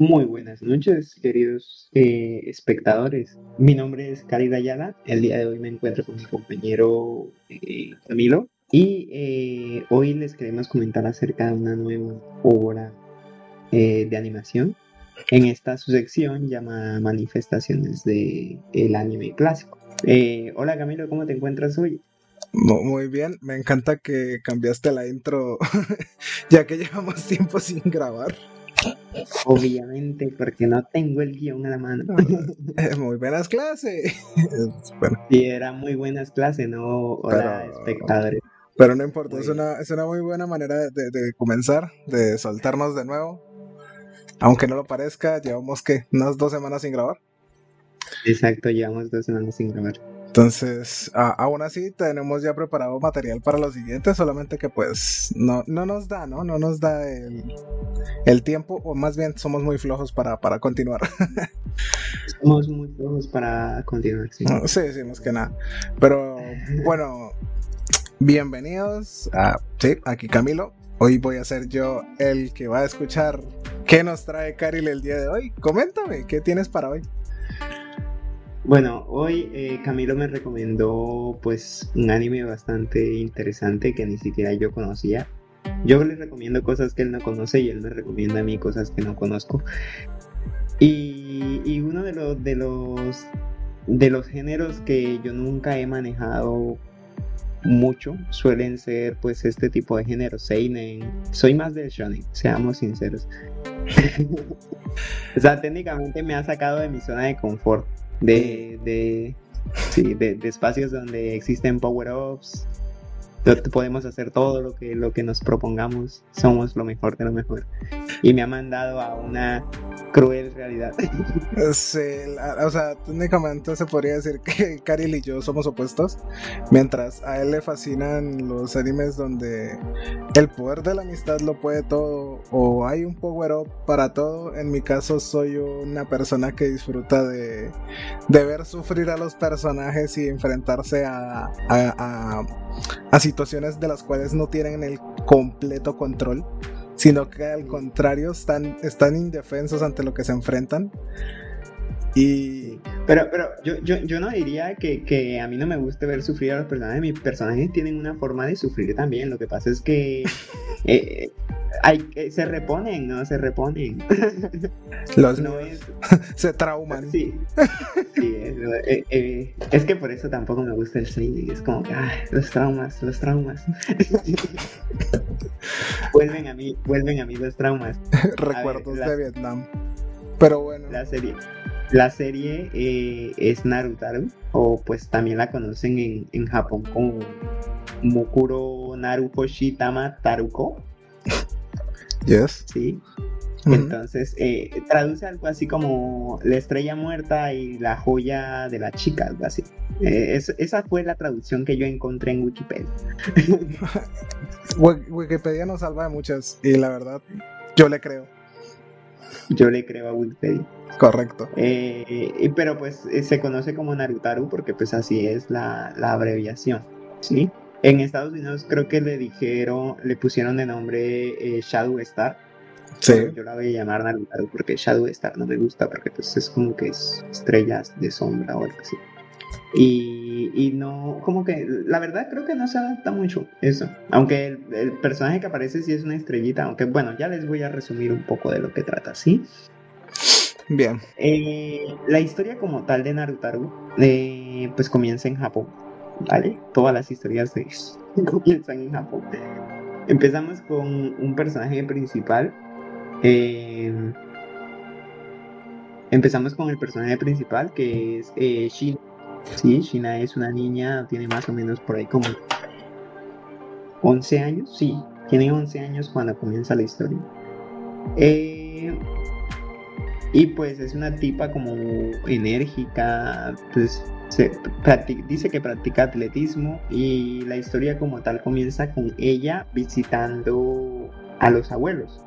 Muy buenas noches, queridos eh, espectadores. Mi nombre es Cari Dayala. El día de hoy me encuentro con mi compañero eh, Camilo. Y eh, hoy les queremos comentar acerca de una nueva obra de animación. En esta su sección llamada Manifestaciones del el anime clásico. hola Camilo, ¿cómo te encuentras hoy? Muy bien, me encanta que cambiaste la intro ya que llevamos tiempo sin grabar. Obviamente, porque no tengo el guion a la mano. muy buenas clases. bueno. Sí, eran muy buenas clases, no hola espectadores. Pero no importa, es una, es una muy buena manera de, comenzar, de soltarnos de nuevo. Aunque no lo parezca, llevamos que unas dos semanas sin grabar. Exacto, llevamos dos semanas sin grabar. Entonces, aún así tenemos ya preparado material para lo siguiente, solamente que pues no, no nos da, ¿no? No nos da el, tiempo, o más bien somos muy flojos para, para continuar. somos muy flojos para continuar, sí. Sí, sí, más que nada. Pero bueno, bienvenidos a, sí, aquí Camilo. Hoy voy a ser yo el que va a escuchar qué nos trae Karil el día de hoy. Coméntame, ¿qué tienes para hoy? Bueno, hoy eh, Camilo me recomendó pues un anime bastante interesante que ni siquiera yo conocía. Yo le recomiendo cosas que él no conoce y él me recomienda a mí cosas que no conozco. Y, uno de los, de los de los géneros que yo nunca he manejado mucho suelen ser pues este tipo de géneros seinen soy más del shonen seamos sinceros o sea técnicamente me ha sacado de mi zona de confort de, de, sí, de, espacios donde existen power-ups, podemos hacer todo lo que, lo que nos propongamos, somos lo mejor de lo mejor. Y me ha mandado a una cruel realidad. Sí, o sea, técnicamente se podría decir que Karil y yo somos opuestos, mientras a él le fascinan los animes donde el poder de la amistad lo puede todo o hay un power up para todo. En mi caso soy una persona que disfruta de, de ver sufrir a los personajes y enfrentarse a, a, a situaciones de las cuales no tienen el completo control sino que al contrario están, están indefensos ante lo que se enfrentan. Y... Pero, pero yo, yo, yo no diría que, que, a mí no me guste ver sufrir a los personajes. Mis personajes tienen una forma de sufrir también. Lo que pasa es que eh, hay, se reponen, ¿no? Se reponen. Los no se trauman. Sí, sí eh, eh, es que por eso tampoco me gusta el cine. Es como que, los traumas, los traumas. vuelven a mí, vuelven a mí los traumas. Recuerdos de Vietnam. Pero bueno. La serie. La serie eh, es Narutaru, o pues también la conocen en, en Japón como Mukuro Naruko Shitama Taruko. Yes. Sí. Entonces, eh, traduce algo así como la estrella muerta y la joya de la chica, algo así. Eh, esa fue la traducción que yo encontré en Wikipedia. Wikipedia nos salva de muchas y la verdad, yo le creo. Yo le creo a Wikipedia. Correcto. Eh, pero pues se conoce como Narutaru porque pues así es la, la abreviación, ¿sí? En Estados Unidos creo que le dijeron, le pusieron de nombre Shadow Star Sí. Yo la voy a llamar Naruto porque Shadow Star no me gusta porque pues es como que es estrellas de sombra o algo así. Y, y, no, como que la verdad creo que no se adapta mucho eso. Aunque el, personaje que aparece sí es una estrellita, aunque bueno, ya les voy a resumir un poco de lo que trata, ¿sí? Bien. Eh, la historia como tal de Naruto eh, pues comienza en Japón, ¿vale? Todas las historias de comienzan en Japón. Empezamos con un personaje principal eh, empezamos con el personaje principal que es eh, Shina. Sí, Shina es una niña, tiene más o menos por ahí como 11 años. Sí, tiene 11 años cuando comienza la historia. Eh, y pues es una tipa como enérgica, pues dice que practica atletismo y la historia como tal comienza con ella visitando a los abuelos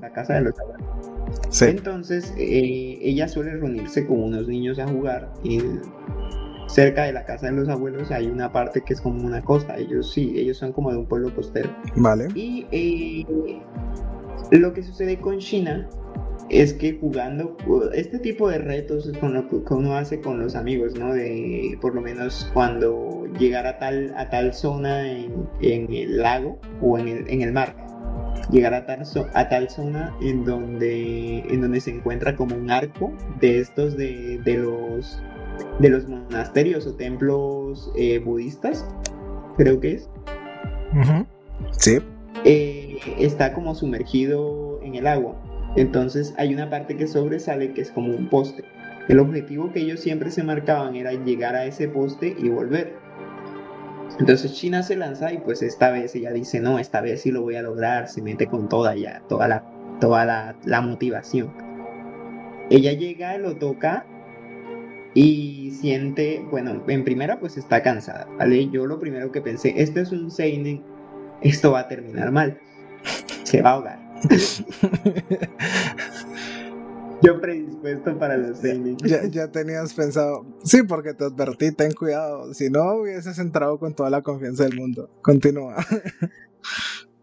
la casa de los abuelos. Entonces, eh, ella suele reunirse con unos niños a jugar y cerca de la casa de los abuelos hay una parte que es como una costa. Ellos sí, ellos son como de un pueblo costero. Vale. Y eh, lo que sucede con China es que jugando este tipo de retos es con lo que uno hace con los amigos, ¿no? De por lo menos cuando llegar a tal, a tal zona en, el lago o en el, en el mar. Llegar a tal, a tal zona en donde, en donde se encuentra como un arco de estos de, de los, de los monasterios o templos eh, budistas, creo que es. Sí. Eh, está como sumergido en el agua. Entonces hay una parte que sobresale que es como un poste. El objetivo que ellos siempre se marcaban era llegar a ese poste y volver. Entonces China se lanza y pues esta vez ella dice, no, esta vez sí lo voy a lograr, se mete con toda ya, toda la, toda la, motivación. Ella llega, lo toca y siente, bueno, en primera pues está cansada, ¿vale? Yo lo primero que pensé, esto es un Seinen, esto va a terminar mal, se va a ahogar. Yo predispuesto para los seinen. Ya, ya, tenías pensado. Sí, porque te advertí, ten cuidado. Si no, hubieses entrado con toda la confianza del mundo. Continúa.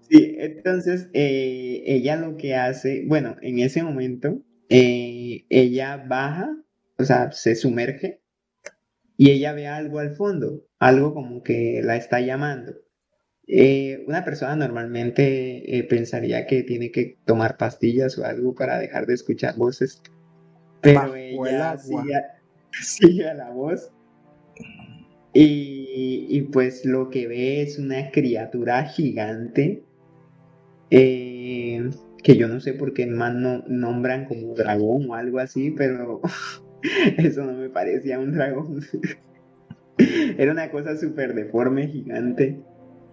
Sí, entonces eh, ella lo que hace, bueno, en ese momento, eh, ella baja, o sea, se sumerge y ella ve algo al fondo, algo como que la está llamando. Eh, una persona normalmente eh, pensaría que tiene que tomar pastillas o algo para dejar de escuchar voces, pero ella sigue, la voz y, pues lo que ve es una criatura gigante eh, que yo no sé por qué más no nombran como dragón o algo así, pero eso no me parecía un dragón. Era una cosa súper deforme, gigante.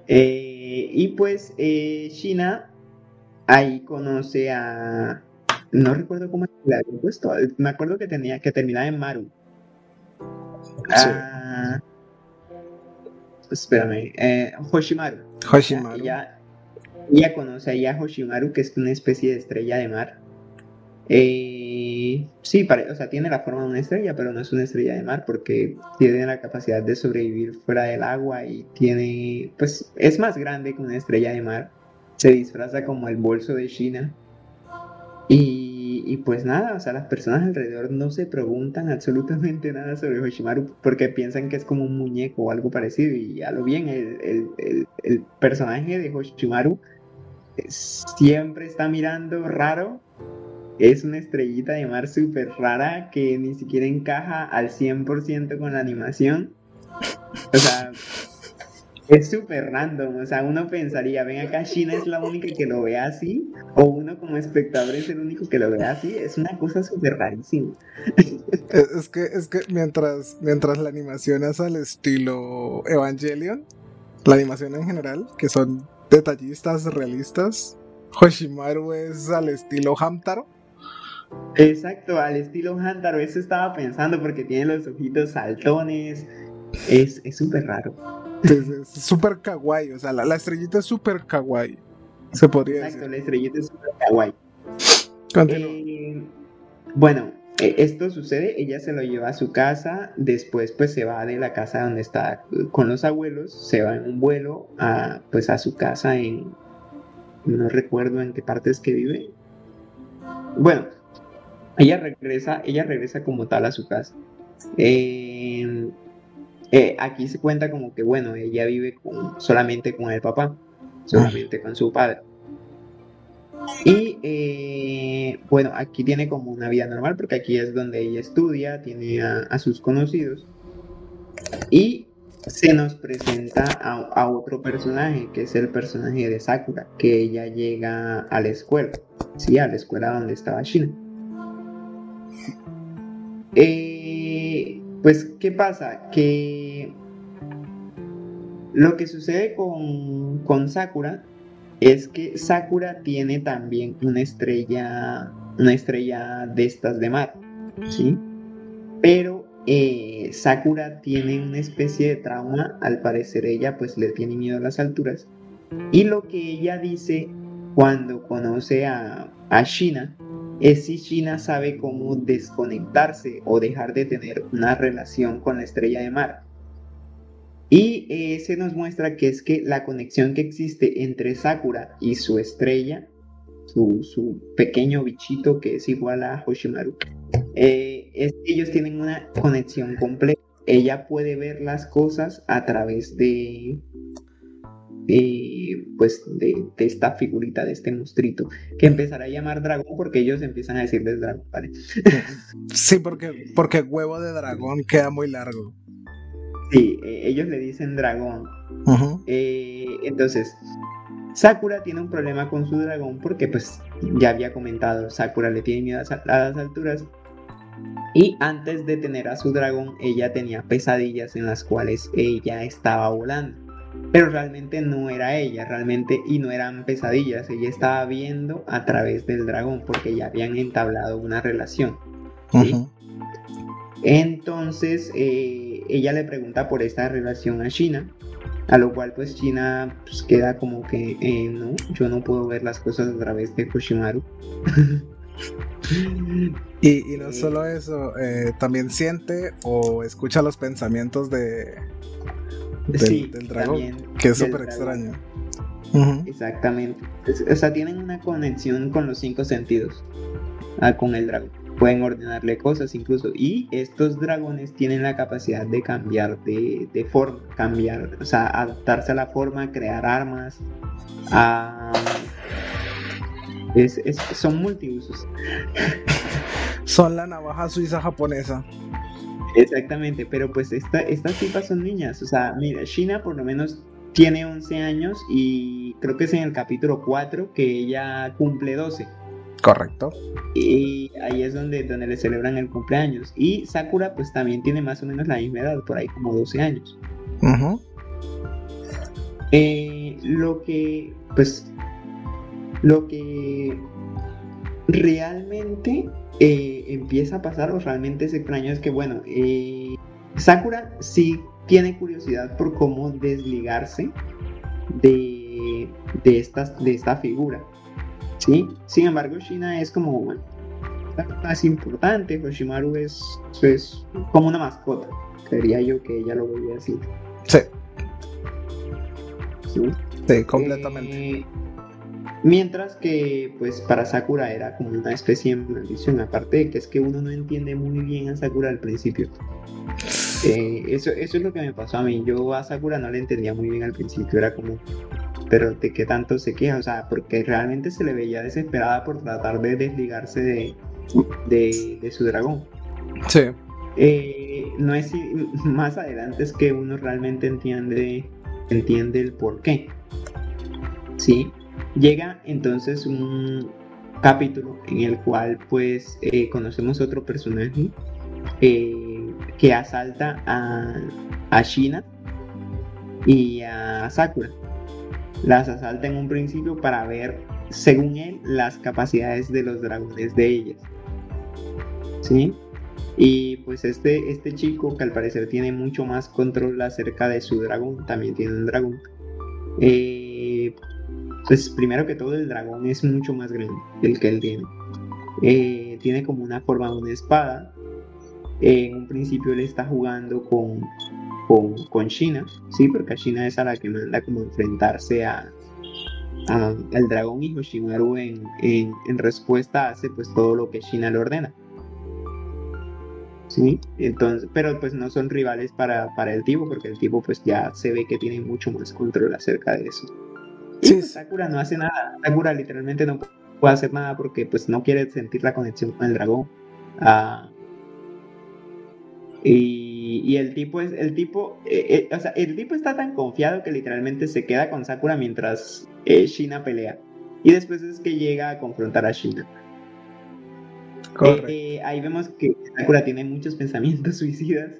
Eh, y pues eh, Shina ahí conoce a. No recuerdo cómo le había puesto. Me acuerdo que tenía que terminar en Maru. Ah, espérame. Eh, Hoshimaru. Hoshimaru. ella conoce a Hoshimaru, que es una especie de estrella de mar. Eh, sí, o sea, tiene la forma de una estrella, pero no es una estrella de mar porque tiene la capacidad de sobrevivir fuera del agua y tiene, pues, es más grande que una estrella de mar. Se disfraza como el bolso de China. Y, pues nada, o sea, las personas alrededor no se preguntan absolutamente nada sobre Hoshimaru porque piensan que es como un muñeco o algo parecido. Y a lo bien, el, el personaje de Hoshimaru siempre está mirando raro es una estrellita de mar súper rara que ni siquiera encaja al 100% con la animación. O sea, es súper random. O sea, uno pensaría, ven acá, China es la única que lo ve así, o uno como espectador es el único que lo ve así. Es una cosa súper rarísima. Es que, es que mientras, mientras la animación es al estilo Evangelion, la animación en general, que son detallistas realistas, Hoshimaru es al estilo Hamtaro. Exacto, al estilo Hantaro, eso estaba pensando porque tiene los ojitos saltones. Es súper raro. Es súper kawaii, o sea, la, estrellita es súper kawaii. Se podría Exacto, la estrellita es súper kawaii. Eh, bueno, e, esto sucede, ella se lo lleva a su casa, después pues se va de la casa donde está con los abuelos, se va en un vuelo a pues a su casa en no recuerdo en qué partes que vive. Bueno, ella regresa, ella regresa como tal a su casa. Eh, eh, aquí se cuenta como que, bueno, ella vive solamente con el papá, solamente con su padre. Y eh, bueno, aquí tiene como una vida normal porque aquí es donde ella estudia, tiene a, sus conocidos. Y se nos presenta a, a, otro personaje, que es el personaje de Sakura, que ella llega a la escuela, sí, a la escuela donde estaba Shina. Eh, pues, ¿qué pasa? Que lo que sucede con, Sakura es que Sakura tiene también una estrella, una estrella de estas de mar, ¿sí? Pero eh, Sakura tiene una especie de trauma, al parecer ella pues le tiene miedo a las alturas. Y lo que ella dice cuando conoce a, a Shina es si China sabe cómo desconectarse o dejar de tener una relación con la estrella de mar. Y eh, se nos muestra que es que la conexión que existe entre Sakura y su estrella su, su pequeño bichito que es igual a Hoshimaru, eh, es que ellos tienen una conexión completa. Ella puede ver las cosas a través de, pues de, esta figurita, de este monstruito, que empezará a llamar dragón porque ellos empiezan a decirles dragón, ¿vale? sí, porque, porque huevo de dragón queda muy largo. Sí, eh, ellos le dicen dragón. Eh, entonces, Sakura tiene un problema con su dragón porque pues ya había comentado, Sakura le tiene miedo a las alturas y antes de tener a su dragón ella tenía pesadillas en las cuales ella estaba volando. Pero realmente no era ella, realmente y no eran pesadillas, ella estaba viendo a través del dragón porque ya habían entablado una relación. Entonces eh, ella le pregunta por esta relación a China a lo cual pues China pues, queda como que eh, no, yo no puedo ver las cosas a través de Koshimaru. y, no eh, solo eso, eh, también siente o escucha los pensamientos de del, dragón, que es súper extraño. Exactamente. o sea, tienen una conexión con los cinco sentidos, ah, con el dragón pueden ordenarle cosas incluso. Y estos dragones tienen la capacidad de cambiar de, forma, cambiar, o sea, adaptarse a la forma, crear armas. son multiusos. Son la navaja suiza japonesa. Exactamente, pero pues estas tipas son niñas. O sea, mira, China por lo menos tiene 11 años y creo que es en el capítulo 4 que ella cumple 12. Correcto. Y ahí es donde, donde le celebran el cumpleaños. Y Sakura pues también tiene más o menos la misma edad, por ahí como 12 años. Eh, lo que, pues, lo que realmente eh, empieza a pasar o realmente es extraño es que, bueno, eh, Sakura sí tiene curiosidad por cómo desligarse de, de, estas, de esta figura. ¿sí? Sin embargo, China es como más importante, Hoshimaru es, es como una mascota, creería yo que ella lo veía así. Sí. Sí, completamente. Eh, mientras que, pues, para Sakura era como una especie de maldición, aparte de que es que uno no entiende muy bien a Sakura al principio. Eh, eso, eso es lo que me pasó a mí. Yo a Sakura no le entendía muy bien al principio, era como, pero de qué tanto se queja, o sea, porque realmente se le veía desesperada por tratar de desligarse de, de, su dragón. Sí. Eh, no es más adelante es que uno realmente entiende, entiende el por qué. Sí. Llega entonces un capítulo en el cual pues eh, conocemos otro personaje eh, que asalta a, a Shina y a Sakura las asalta en un principio para ver, según él, las capacidades de los dragones de ellas. ¿Sí? Y pues este, este chico, que al parecer tiene mucho más control acerca de su dragón, también tiene un dragón. Eh, pues primero que todo el dragón es mucho más grande el que él tiene. Eh, tiene como una forma de una espada. en un principio él está jugando con con, China, sí, porque China es a la que manda como enfrentarse a, al dragón y Hoshimaru en, en, respuesta hace pues todo lo que China le ordena. Sí, entonces, pero pues no son rivales para, para el tipo, porque el tipo pues ya se ve que tiene mucho más control acerca de eso. Sí. Pues, Sakura no hace nada, Sakura literalmente no puede hacer nada porque pues no quiere sentir la conexión con el dragón. Ah, y y, el tipo es, el tipo, eh, eh, o sea, el tipo está tan confiado que literalmente se queda con Sakura mientras eh, Shina pelea. Y después es que llega a confrontar a Shina. ahí vemos que Sakura tiene muchos pensamientos suicidas.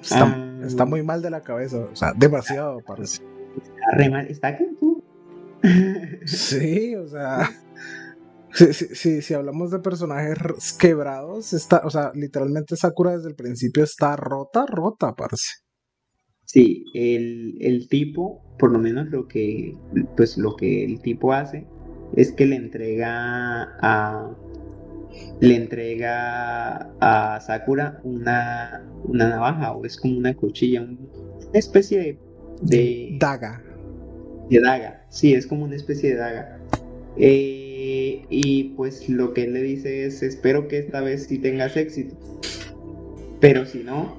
Está, ah, muy mal de la cabeza, o sea, demasiado parece. Está re mal, está que Sí, o sea. Si, si, si, hablamos de personajes quebrados, está, o sea, literalmente Sakura desde el principio está rota, rota, parece. Sí, el, el, tipo, por lo menos lo que, pues lo que el tipo hace es que le entrega a, le entrega a Sakura una, una navaja o es como una cuchilla, una especie de, daga. De daga, sí, es como una especie de daga. Eh, y pues lo que él le dice es, espero que esta vez sí tengas éxito. Pero si no,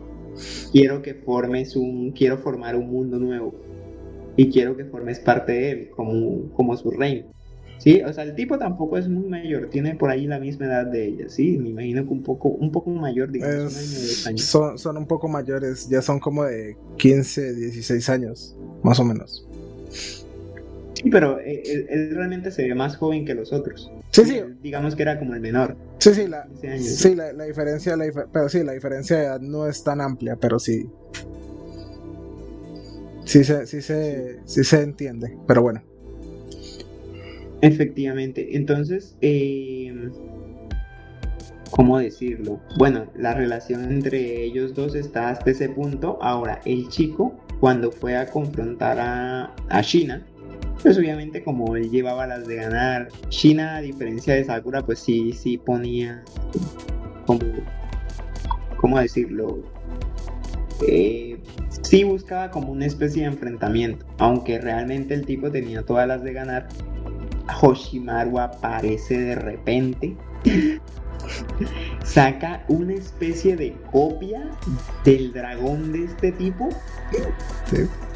quiero que formes un, quiero formar un mundo nuevo. Y quiero que formes parte de él, como, como su reino. Sí, o sea, el tipo tampoco es muy mayor, tiene por ahí la misma edad de ella, sí, me imagino que un poco, un poco mayor, digamos, un año, Son, son un poco mayores, ya son como de 15, 16 años, más o menos. Sí, pero él, él, realmente se ve más joven que los otros. Sí, sí. digamos que era como el menor. Sí, sí, la, sí, la, la diferencia, la, pero sí, la diferencia de edad no es tan amplia, pero sí. Sí se, sí se, sí se entiende, pero bueno. Efectivamente, entonces, eh, ¿cómo decirlo? Bueno, la relación entre ellos dos está hasta ese punto. Ahora, el chico, cuando fue a confrontar a, a Shina, pues obviamente como él llevaba las de ganar, Shina, a diferencia de Sakura, pues sí, sí ponía como, ¿cómo decirlo? Eh, sí buscaba como una especie de enfrentamiento, aunque realmente el tipo tenía todas las de ganar, Hoshimaru aparece de repente. saca una especie de copia del dragón de este tipo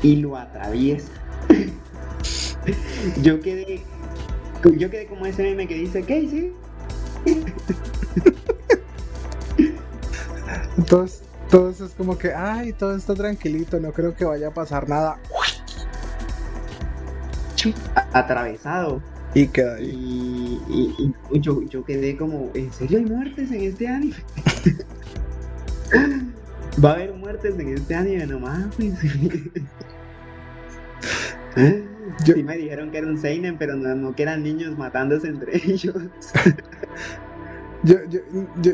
y lo atraviesa. yo quedé yo quedé como ese meme que dice Casey. Entonces, todo eso es como que, ay, todo está tranquilito, no creo que vaya a pasar nada. Atravesado. Y queda ahí. Y, yo, yo, quedé como, ¿en serio hay muertes en este anime? Va a haber muertes en este anime nomás. Pues. Sí me dijeron que era un Seinen, pero no, no que eran niños matándose entre ellos. Yo, yo,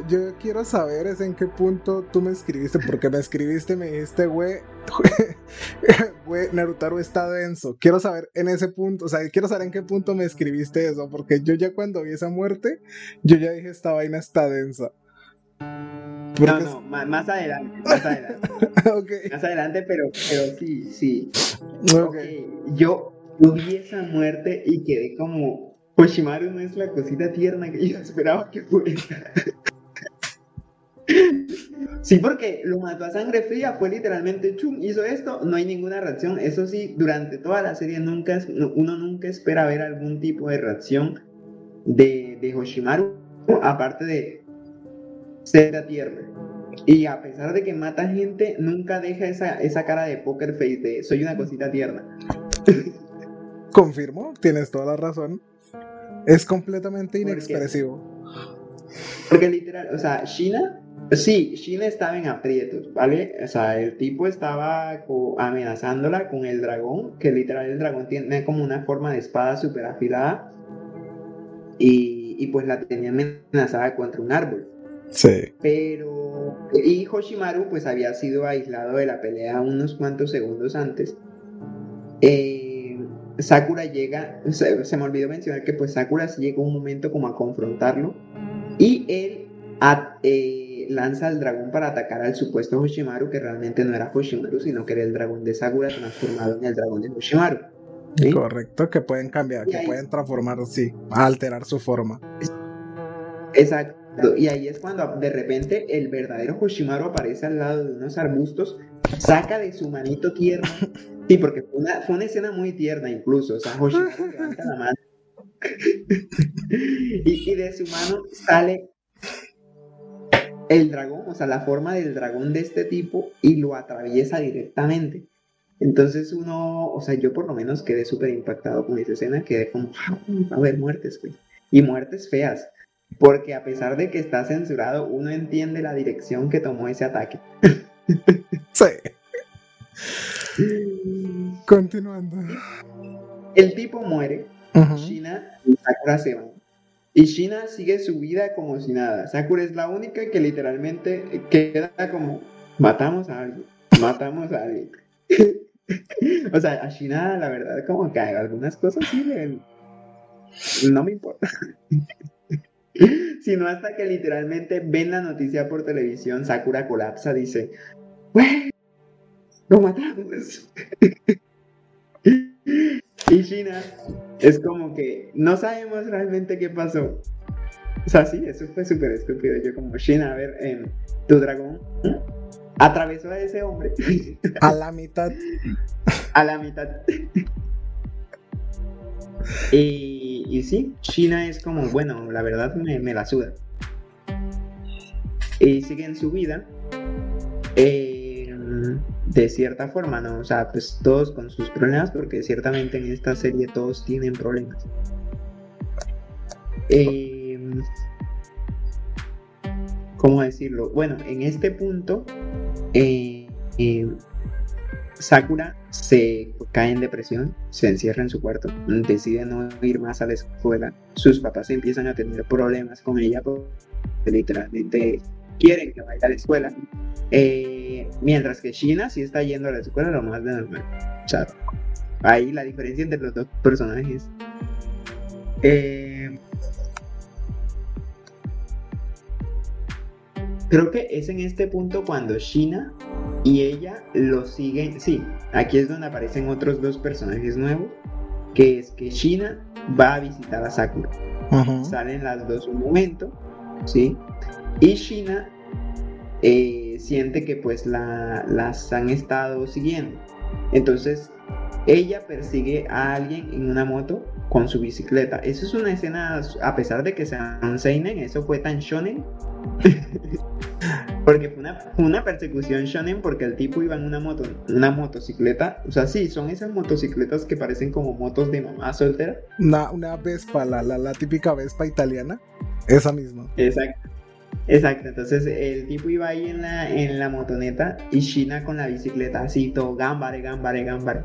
yo, quiero saber es en qué punto tú me escribiste, porque me escribiste, me dijiste, güey, güey, Narutaro está denso. Quiero saber en ese punto, o sea, quiero saber en qué punto me escribiste eso, porque yo ya cuando vi esa muerte, yo ya dije, esta vaina está densa. No, no, más, adelante, más adelante. Más adelante, pero, pero sí, sí. Okay. Yo, vi esa muerte y quedé como, Hoshimaru no es la cosita tierna que yo esperaba que fuera. Sí, porque lo mató a sangre fría, fue literalmente chum, hizo esto, no hay ninguna reacción. Eso sí, durante toda la serie nunca, uno nunca espera ver algún tipo de reacción de, de Hoshimaru, aparte de ser tierna. Y a pesar de que mata gente, nunca deja esa, esa cara de poker face de soy una cosita tierna. Confirmo, tienes toda la razón. Es completamente inexpresivo. Porque, literal, o sea, Shina, sí, Shina estaba en aprietos, ¿vale? O sea, el tipo estaba amenazándola con el dragón, que literal el dragón tiene como una forma de espada súper afilada. Y, y pues la tenía amenazada contra un árbol. Sí. Pero. Y Hoshimaru, pues había sido aislado de la pelea unos cuantos segundos antes. Eh Sakura llega, se, me olvidó mencionar que pues Sakura llegó un momento como a confrontarlo y él eh, lanza al dragón para atacar al supuesto Hoshimaru que realmente no era Hoshimaru sino que era el dragón de Sakura transformado en el dragón de Hoshimaru. Correcto, que pueden cambiar, que pueden transformar, sí, alterar su forma. Exacto, y ahí es cuando de repente el verdadero Hoshimaru aparece al lado de unos arbustos, saca de su manito tierra Sí, porque fue una, fue una escena muy tierna incluso. O sea, Hoshimaru levanta la mano. y, de su mano sale el dragón, o sea, la forma del dragón de este tipo y lo atraviesa directamente. Entonces uno, o sea, yo por lo menos quedé súper impactado con esa escena, quedé como, ah, a haber muertes, güey. Y muertes feas. Porque a pesar de que está censurado, uno entiende la dirección que tomó ese ataque. sí. Continuando. El tipo muere. Shina y Sakura se van. Y Shina sigue su vida como si nada. Sakura es la única que literalmente queda como matamos a alguien. Matamos a alguien. o sea, a Shina la verdad como que algunas cosas sí no me importa. Sino hasta que literalmente ven la noticia por televisión, Sakura colapsa, dice, lo matamos. y Shina es como que no sabemos realmente qué pasó. O sea, sí, eso fue súper estúpido. Yo como, Shina, a ver, tu dragón atravesó a ese hombre. A la mitad. a la mitad. y, y sí, China es como, bueno, la verdad me, me la suda. Y siguen su vida. Eh, de cierta forma, ¿no? O sea, pues todos con sus problemas, porque ciertamente en esta serie todos tienen problemas. Eh, ¿Cómo decirlo? Bueno, en este punto, eh, Sakura se cae en depresión, se encierra en su cuarto, decide no ir más a la escuela. Sus papás empiezan a tener problemas con ella literalmente quieren que vaya a la escuela. Eh, mientras que Shina sí está yendo a la escuela lo más de normal. O sea, ahí la diferencia entre los dos personajes. Eh, creo que es en este punto cuando Shina y ella lo siguen. Sí, aquí es donde aparecen otros dos personajes nuevos. Que es que Shina va a visitar a Sakura. Salen las dos un momento. ¿Sí? Y Shina eh, siente que pues la, las han estado siguiendo. Entonces ella persigue a alguien en una moto con su bicicleta. Eso es una escena, a pesar de que sea un seinen, eso fue tan shonen. porque fue una, una, persecución shonen porque el tipo iba en una moto, una motocicleta. O sea, sí, son esas motocicletas que parecen como motos de mamá soltera. Una, una Vespa, la, la, la típica Vespa italiana. Esa misma. Exacto. Exacto, entonces el tipo iba ahí en la, en la motoneta y China con la bicicleta así todo, gambare, gambare, gambare.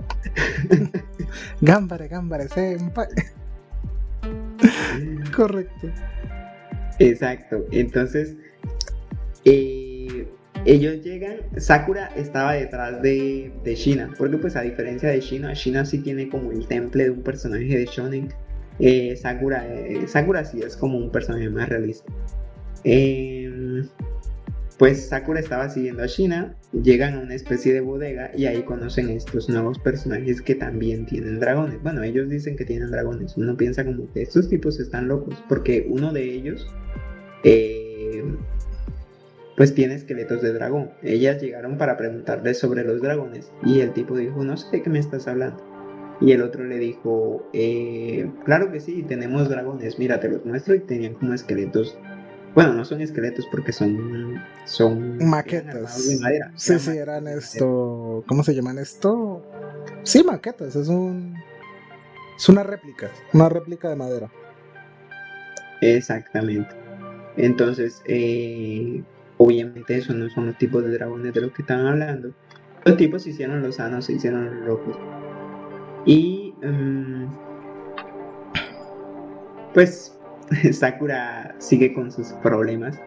gambare, gambare, senpai. Correcto. Exacto, entonces eh, ellos llegan, Sakura estaba detrás de, de Shina, porque pues a diferencia de Shina, Shina sí tiene como el temple de un personaje de Shonen. Eh, Sakura, eh, Sakura sí es como un personaje más realista. Em, pues Sakura estaba siguiendo a Shina, llegan a una especie de bodega y ahí conocen estos nuevos personajes que también tienen dragones. Bueno, ellos dicen que tienen dragones. Uno piensa como que estos tipos están locos porque uno de ellos eh, pues tiene esqueletos de dragón. Ellas llegaron para preguntarle sobre los dragones y el tipo dijo, no sé de qué me estás hablando. Y el otro le dijo, eh, claro que sí, tenemos dragones, mira, te los muestro y tenían como esqueletos bueno, no son esqueletos porque son. Son. Maquetas. De madera. Sí, sí, eran esto. ¿Cómo se llaman esto? Sí, maquetas. Es un. Es una réplica. Una réplica de madera. Exactamente. Entonces, eh, obviamente, esos no son los tipos de dragones de los que están hablando. Los tipos se hicieron los sanos, se hicieron los locos. Y. Um, pues Sakura sigue con sus problemas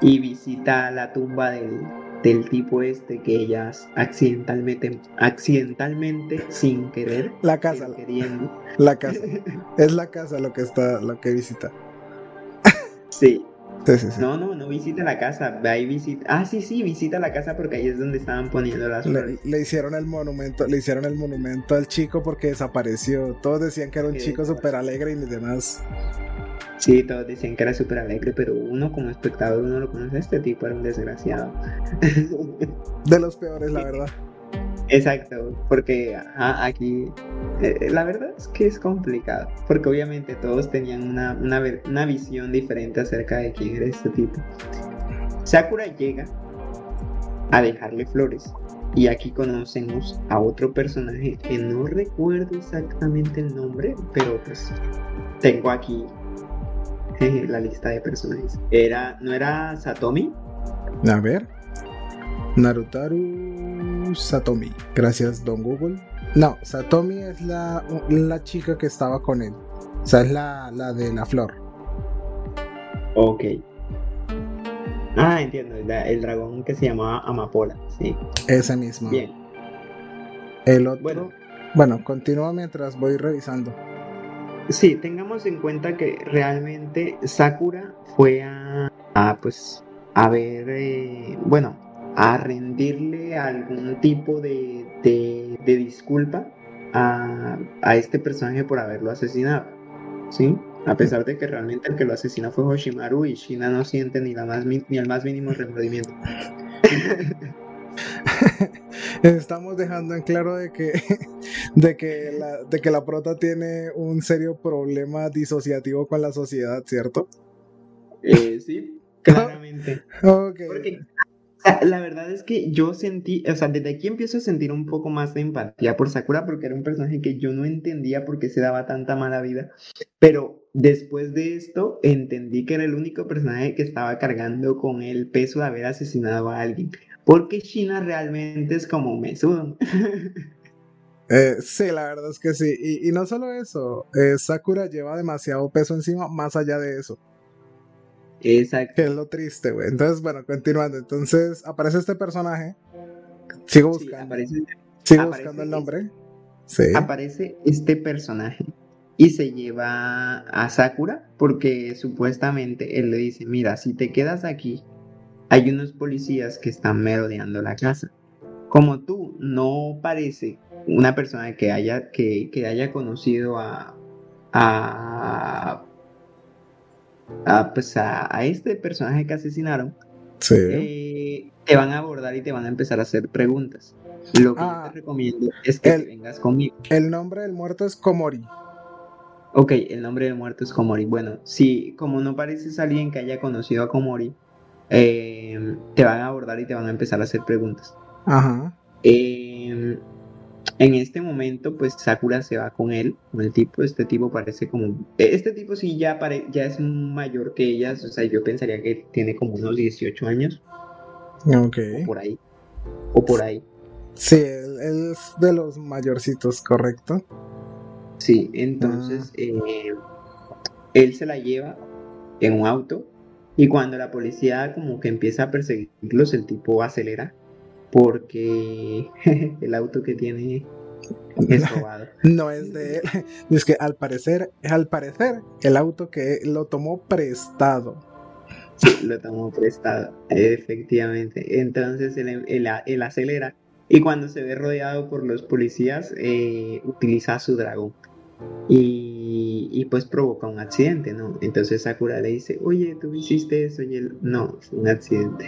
y visita la tumba del, tipo este que ellas accidentalmente, accidentalmente, sin querer, la casa, queriendo. La casa. es la casa lo que está, lo que visita. sí. No, no, no visita la casa, va y visita. Ah, sí, sí, visita la casa porque ahí es donde estaban poniendo las le, le, hicieron el monumento, le hicieron el monumento al chico porque desapareció. Todos decían que era un chico súper alegre y demás. Sí, todos decían que era súper alegre, pero uno como espectador uno lo conoce, este tipo era un desgraciado. De los peores, la verdad. Exacto, porque aquí eh, la verdad es que es complicado, porque obviamente todos tenían una, una, una visión diferente acerca de quién era este tipo. Sakura llega a dejarle flores y aquí conocemos a otro personaje que no recuerdo exactamente el nombre, pero pues tengo aquí la lista de personajes. Era, ¿No era Satomi? A ver. Narutaru Satomi. Gracias, Don Google. No, Satomi es la, la chica que estaba con él. O sea, es la, la de la flor. Ok. Ah, entiendo. El, dragón que se llamaba Amapola, sí. Ese mismo. Bien. El otro. Bueno, bueno continúa mientras voy revisando. Sí, tengamos en cuenta que realmente Sakura fue a, pues, a ver, eh, bueno, a rendirle algún tipo de, de, disculpa a, a este personaje por haberlo asesinado. ¿Sí? A pesar de que realmente el que lo asesina fue Hoshimaru y Shina no siente ni, la más, ni el más mínimo remordimiento. Estamos dejando en claro de que, de, que la, de que la prota tiene un serio problema disociativo con la sociedad, ¿cierto? Eh, sí, claramente. Porque la verdad es que yo sentí, o sea, desde aquí empiezo a sentir un poco más de empatía por Sakura porque era un personaje que yo no entendía por qué se daba tanta mala vida, pero después de esto entendí que era el único personaje que estaba cargando con el peso de haber asesinado a alguien, porque China realmente es como mesudo. Eh, sí, la verdad es que sí. Y, no solo eso, eh, Sakura lleva demasiado peso encima, más allá de eso. Exacto. Que es lo triste, güey. Entonces, bueno, continuando. Entonces, aparece este personaje. Sigo buscando. Sigo buscando el nombre. Sí. Aparece este personaje y se lleva a Sakura porque supuestamente él le dice, mira, si te quedas aquí, hay unos policías que están merodeando la casa. Como tú no parece una persona que haya, que, haya conocido a, a, pues a, este personaje que asesinaron, eh, te van a abordar y te van a empezar a hacer preguntas. Lo que yo te ah, recomiendo es que vengas conmigo. El nombre del muerto es Komori. Ok, el nombre del muerto es Komori. Bueno, si como no pareces alguien que haya conocido a Komori, eh, te van a abordar y te van a empezar a hacer preguntas. Ajá. Eh, en este momento, pues Sakura se va con él, con el tipo. Este tipo parece como. Este tipo sí ya, ya es mayor que ellas. O sea, yo pensaría que tiene como unos 18 años. Ok. O por ahí. O por ahí. Sí, él es de los mayorcitos, correcto. Sí, entonces ah. eh, él se la lleva en un auto y cuando la policía como que empieza a perseguirlos, el tipo acelera porque el auto que tiene es robado. No es de él. Es que al parecer, al parecer, el auto que lo tomó prestado. Sí, lo tomó prestado, efectivamente. Entonces él, acelera y cuando se ve rodeado por los policías, eh, utiliza su dragón y, pues provoca un accidente, ¿no? Entonces Sakura le dice, oye, tú hiciste eso y él, no, fue un accidente.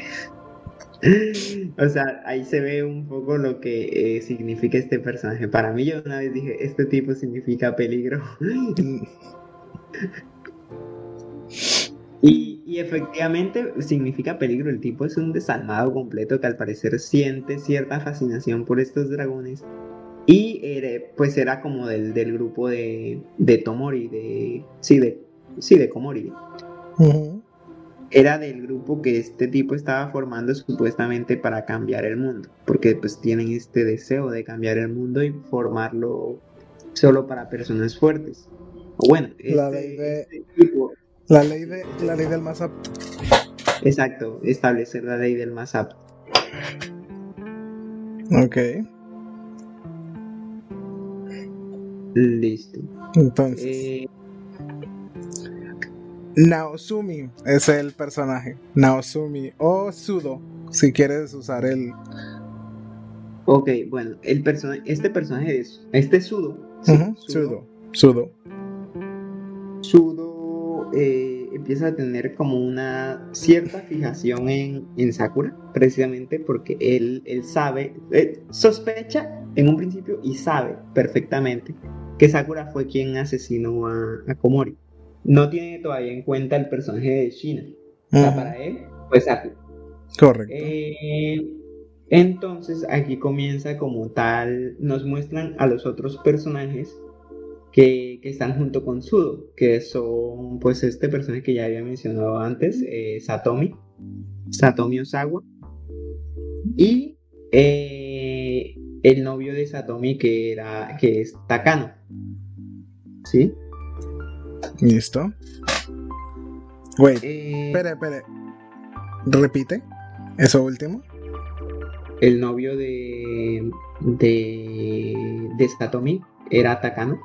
o sea, ahí se ve un poco lo que eh, significa este personaje. Para mí yo una vez dije, este tipo significa peligro. y, efectivamente significa peligro. El tipo es un desalmado completo que al parecer siente cierta fascinación por estos dragones y pues era como del, grupo de, de, Tomori, de, sí, de, sí, de Komori. Era del grupo que este tipo estaba formando supuestamente para cambiar el mundo, porque pues tienen este deseo de cambiar el mundo y formarlo solo para personas fuertes. bueno, la, este, ley de, este la ley de la ley del más apto. Exacto, establecer la ley del más apto. Ok. Listo. Entonces. Eh, Naosumi es el personaje. Naosumi o Sudo, si quieres usar el. Ok, bueno, el personaje, este personaje es. Este Sudo. Sudo. Sudo. Sudo eh, empieza a tener como una cierta fijación en, en Sakura, precisamente porque él, él sabe, eh, sospecha en un principio y sabe perfectamente que Sakura fue quien asesinó a, Komori. No tiene todavía en cuenta el personaje de Shina. para él fue Sakura. Correcto. Eh, entonces aquí comienza como tal, nos muestran a los otros personajes que, están junto con Sudo, que son pues este personaje que ya había mencionado antes, eh, Satomi, Satomi Osawa, y eh, el novio de Satomi que era que es Takano. ¿Sí? Listo. Wait, eh, espere, espere. Repite eso último. El novio de de de Satomi era Takano.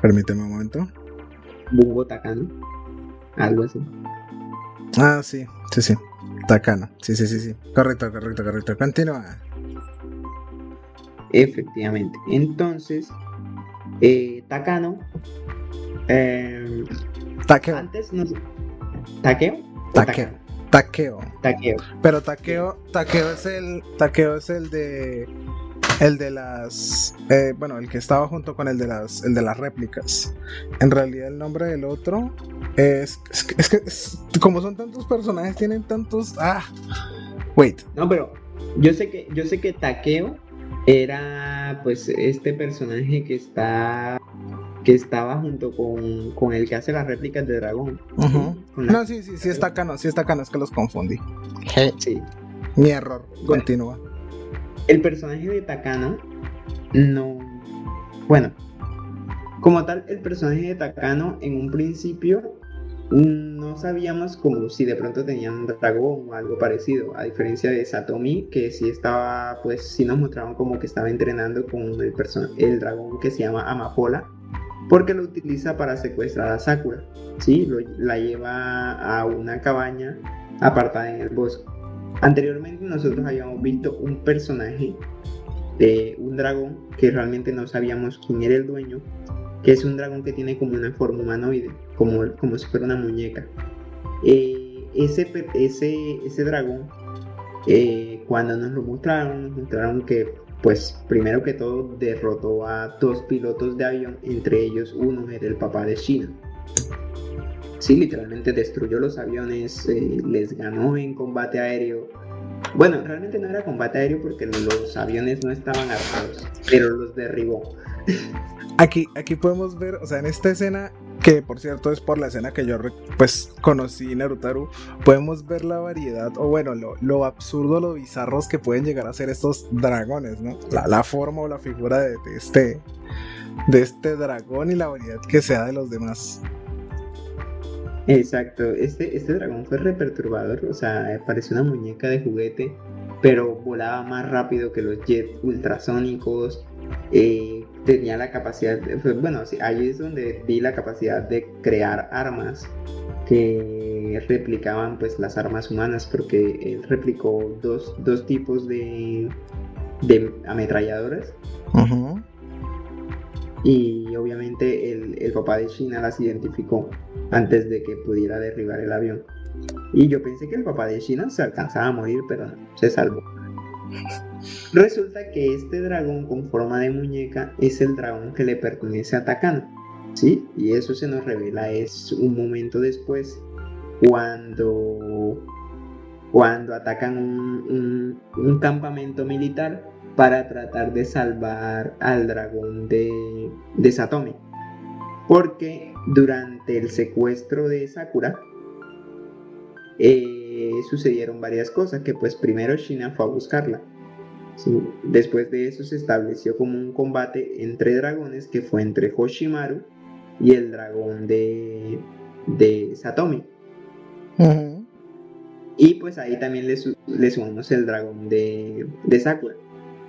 Permíteme un momento. Bungo Takano. Algo así. Ah, sí, sí, sí. Takano. Sí, sí, sí, sí. Correcto, correcto, correcto. Continúa. Efectivamente. Entonces, eh, Takano. Eh, Takeo. Antes no ¿Takeo? Takeo. Takeo. Takeo. Pero Takeo, Takeo es el. Takeo es el de. El de las. eh, bueno, el que estaba junto con el de las. El de las réplicas. En realidad el nombre del otro. Es. Es que, es que es- como son tantos personajes, tienen tantos. Ah. Wait. No, pero yo sé que yo sé que Takeo era pues este personaje que está que estaba junto con, con el que hace las réplicas de dragón. No, sí, sí, sí está Cano, sí está Cano, es que los confundí. sí. Mi error. Bueno. Continúa. El personaje de Takano no. Bueno, como tal, el personaje de Takano en un principio no sabíamos como si de pronto tenían un dragón o algo parecido, a diferencia de Satomi, que sí estaba, pues sí nos mostraban como que estaba entrenando con el, el dragón que se llama Amapola, porque lo utiliza para secuestrar a Sakura, ¿sí? Lo- la lleva a una cabaña apartada en el bosque. Anteriormente nosotros habíamos visto un personaje de un dragón que realmente no sabíamos quién era el dueño, que es un dragón que tiene como una forma humanoide, como, como si fuera una muñeca. Eh, ese, ese, ese dragón, eh, cuando nos lo mostraron, nos mostraron que, pues, primero que todo, derrotó a dos pilotos de avión, entre ellos uno era el papá de China. Sí, literalmente destruyó los aviones, eh, les ganó en combate aéreo. Bueno, realmente no era combate aéreo porque los aviones no estaban armados, pero los derribó. Aquí, aquí podemos ver, o sea, en esta escena, que por cierto es por la escena que yo pues conocí Narutaru, podemos ver la variedad, o bueno, lo, lo absurdo, lo bizarros que pueden llegar a ser estos dragones, ¿no? La, la forma o la figura de este de este dragón y la variedad que sea de los demás. Exacto, este, este dragón fue re perturbador, o sea, parecía una muñeca de juguete, pero volaba más rápido que los jets ultrasónicos, eh, tenía la capacidad, de- fue- bueno, sí, ahí es donde vi la capacidad de crear armas que replicaban pues las armas humanas, porque él replicó dos, dos tipos de, de ametralladoras. Y obviamente el, el papá de China las identificó antes de que pudiera derribar el avión. Y yo pensé que el papá de China se alcanzaba a morir, pero se salvó. Resulta que este dragón con forma de muñeca es el dragón que le pertenece a Takano. ¿Sí? Y eso se nos revela es un momento después cuando cuando atacan un- un campamento militar para tratar de salvar al dragón de, de Satomi. Porque durante el secuestro de Sakura eh, sucedieron varias cosas, que pues primero Shina fue a buscarla. Sí, Después de eso se estableció como un combate entre dragones que fue entre Hoshimaru y el dragón de, de Satomi. Y pues ahí también le, su- le sumamos el dragón de, de Sakura.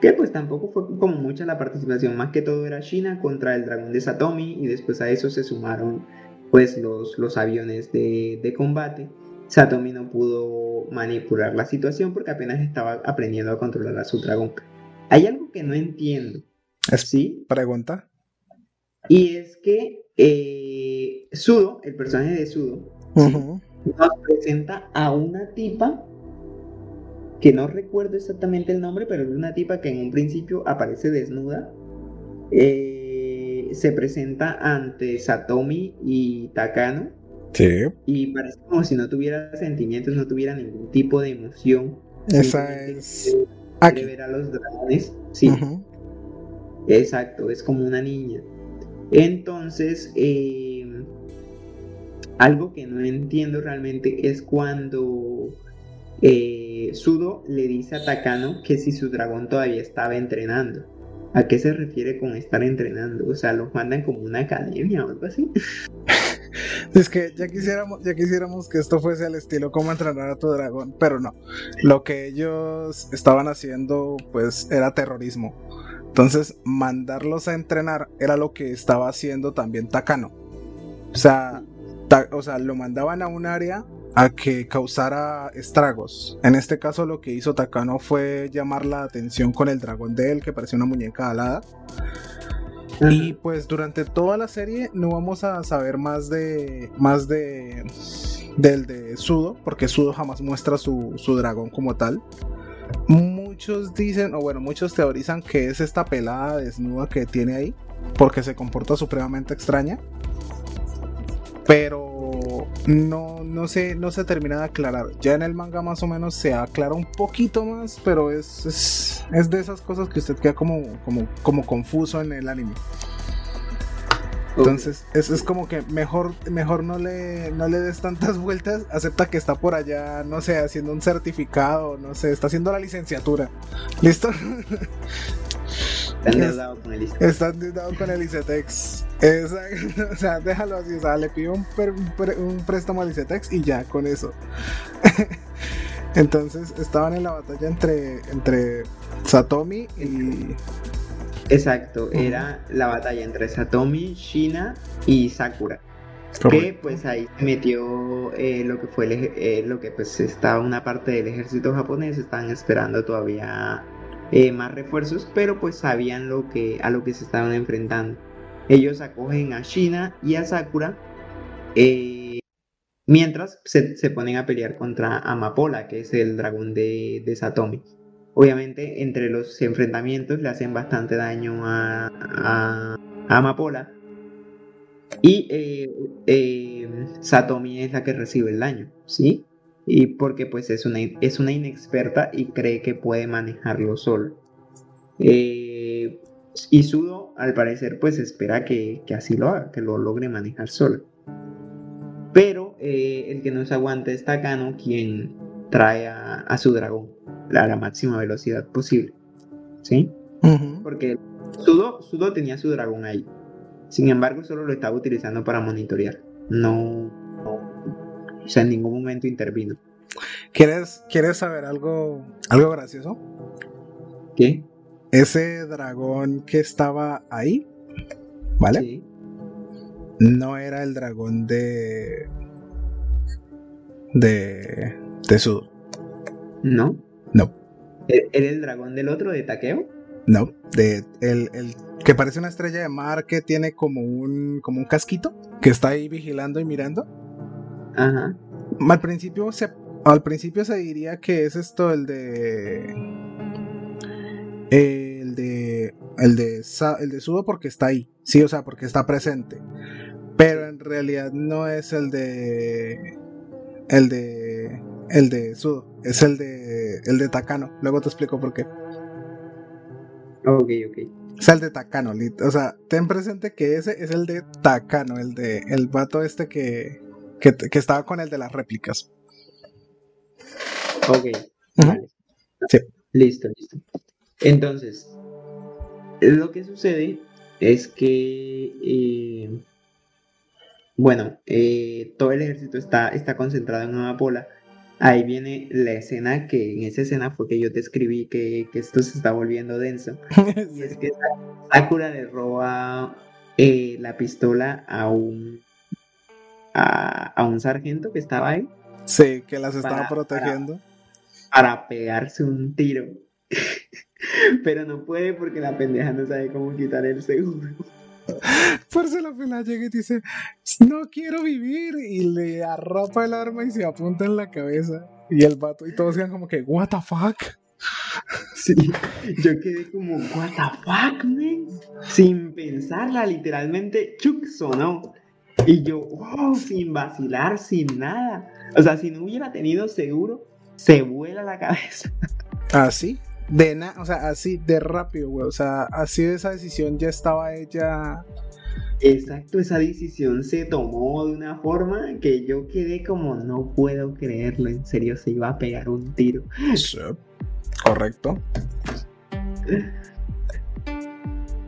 Que pues tampoco fue como mucha la participación, más que todo era China contra el dragón de Satomi y después a eso se sumaron pues los, los aviones de, de combate. Satomi no pudo manipular la situación porque apenas estaba aprendiendo a controlar a su dragón. Hay algo que no entiendo, Es- ¿sí? Pregunta. Y es que eh, Sudo, el personaje de Sudo, nos presenta a una tipa que no recuerdo exactamente el nombre, pero es una tipa que en un principio aparece desnuda. Eh, se presenta ante Satomi y Takano Sí. y parece como si no tuviera sentimientos, no tuviera ningún tipo de emoción. Esa es. quiere- quiere Aquí. ver a los dragones. Sí. Exacto, es como una niña. Entonces, eh, algo que no entiendo realmente es cuando eh, Sudo le dice a Takano que si su dragón todavía estaba entrenando. ¿A qué se refiere con estar entrenando? O sea, los mandan como una academia o algo así. Es que ya quisiéramos, ya quisiéramos que esto fuese al estilo como entrenar a tu dragón, pero no. Lo que ellos estaban haciendo, pues, era terrorismo. Entonces, mandarlos a entrenar era lo que estaba haciendo también Takano. O sea, o sea, lo mandaban a un área a que causara estragos. En este caso lo que hizo Takano fue llamar la atención con el dragón de él, que parecía una muñeca alada. Y pues durante toda la serie no vamos a saber más de. más de. del de Sudo, porque Sudo jamás muestra su, su dragón como tal. Muchos dicen, o bueno, muchos teorizan que es esta pelada desnuda que tiene ahí, porque se comporta supremamente extraña. Pero no, no, se, no se termina de aclarar. Ya en el manga más o menos se aclara un poquito más, pero es, es, de esas cosas que usted queda como, como, como confuso en el anime. Entonces, es, es, como que mejor, mejor no le, no le des tantas vueltas, acepta que está por allá, no sé, haciendo un certificado, no sé, está haciendo la licenciatura. ¿Listo? Está endeudado con el ICETEX. Está endeudado con el ICETEX. Exacto. O sea, déjalo así. O sea, le pido un, un préstamo al ICETEX y ya, con eso. Entonces estaban en la batalla entre, entre Satomi y. Exacto, era la batalla entre Satomi, Shina y Sakura. Que pues ahí metió eh, lo que fue eh, lo que pues estaba una parte del ejército japonés, estaban esperando todavía eh, más refuerzos, pero pues sabían lo que, a lo que se estaban enfrentando. Ellos acogen a Shina y a Sakura, eh, mientras se, ponen a pelear contra Amapola, que es el dragón de, Satomi. Obviamente, entre los enfrentamientos le hacen bastante daño a, Amapola. Y eh, Satomi es la que recibe el daño, ¿sí? Y porque pues es una, es una inexperta y cree que puede manejarlo solo. Eh, y Sudo al parecer pues espera que, así lo haga, que lo logre manejar solo. Pero eh, el que no se aguanta es Takano quien trae a, su dragón a la máxima velocidad posible. ¿Sí? Porque Sudo, Sudo tenía su dragón ahí. Sin embargo, solo lo estaba utilizando para monitorear. No, o sea, en ningún momento intervino. ¿Quieres, ¿quieres saber algo, algo gracioso? ¿Qué? Ese dragón que estaba ahí, ¿vale? Sí. No era el dragón de. de. de Sudo. ¿No? No. ¿E-, ¿Era el dragón del otro, de Takeo? No, de el, el, que parece una estrella de mar que tiene como un como un casquito que está ahí vigilando y mirando. Ajá. Al principio se, al principio se diría que es esto el de. El de. El de, el de Sudo porque está ahí. Sí, o sea, porque está presente. Pero en realidad no es el de. El de. El de Sudo. Es el de. El de Takano. Luego te explico por qué. Ok, ok. Es el de Takano. O sea, ten presente que ese es el de Takano. El de. El vato este que que, estaba con el de las réplicas. Ok. sí. Listo, listo. Entonces, lo que sucede es que, eh, bueno, eh, todo el ejército está, está concentrado en Amapola. Ahí viene la escena que en esa escena fue que yo te escribí que, esto se está volviendo denso. Y es que Sakura le roba eh, la pistola a un a, un sargento que estaba ahí. Sí, que las estaba protegiendo. Para, pegarse un tiro. Pero no puede porque la pendeja no sabe cómo quitar el seguro. Por eso la pena llega y dice, no quiero vivir. Y le arropa el arma y se apunta en la cabeza. Y el vato y todos quedan como que, what the fuck. Sí, yo quedé como, what the fuck, man. Sin pensarla, literalmente, chuk sonó. Y yo, wow, sin vacilar, sin nada. O sea, si no hubiera tenido seguro, se vuela la cabeza. Así, de nada, o sea, así de rápido, güey. O sea, así de esa decisión ya estaba ella. Exacto, esa decisión se tomó de una forma que yo quedé como, no puedo creerlo, en serio, se iba a pegar un tiro. Sí, correcto.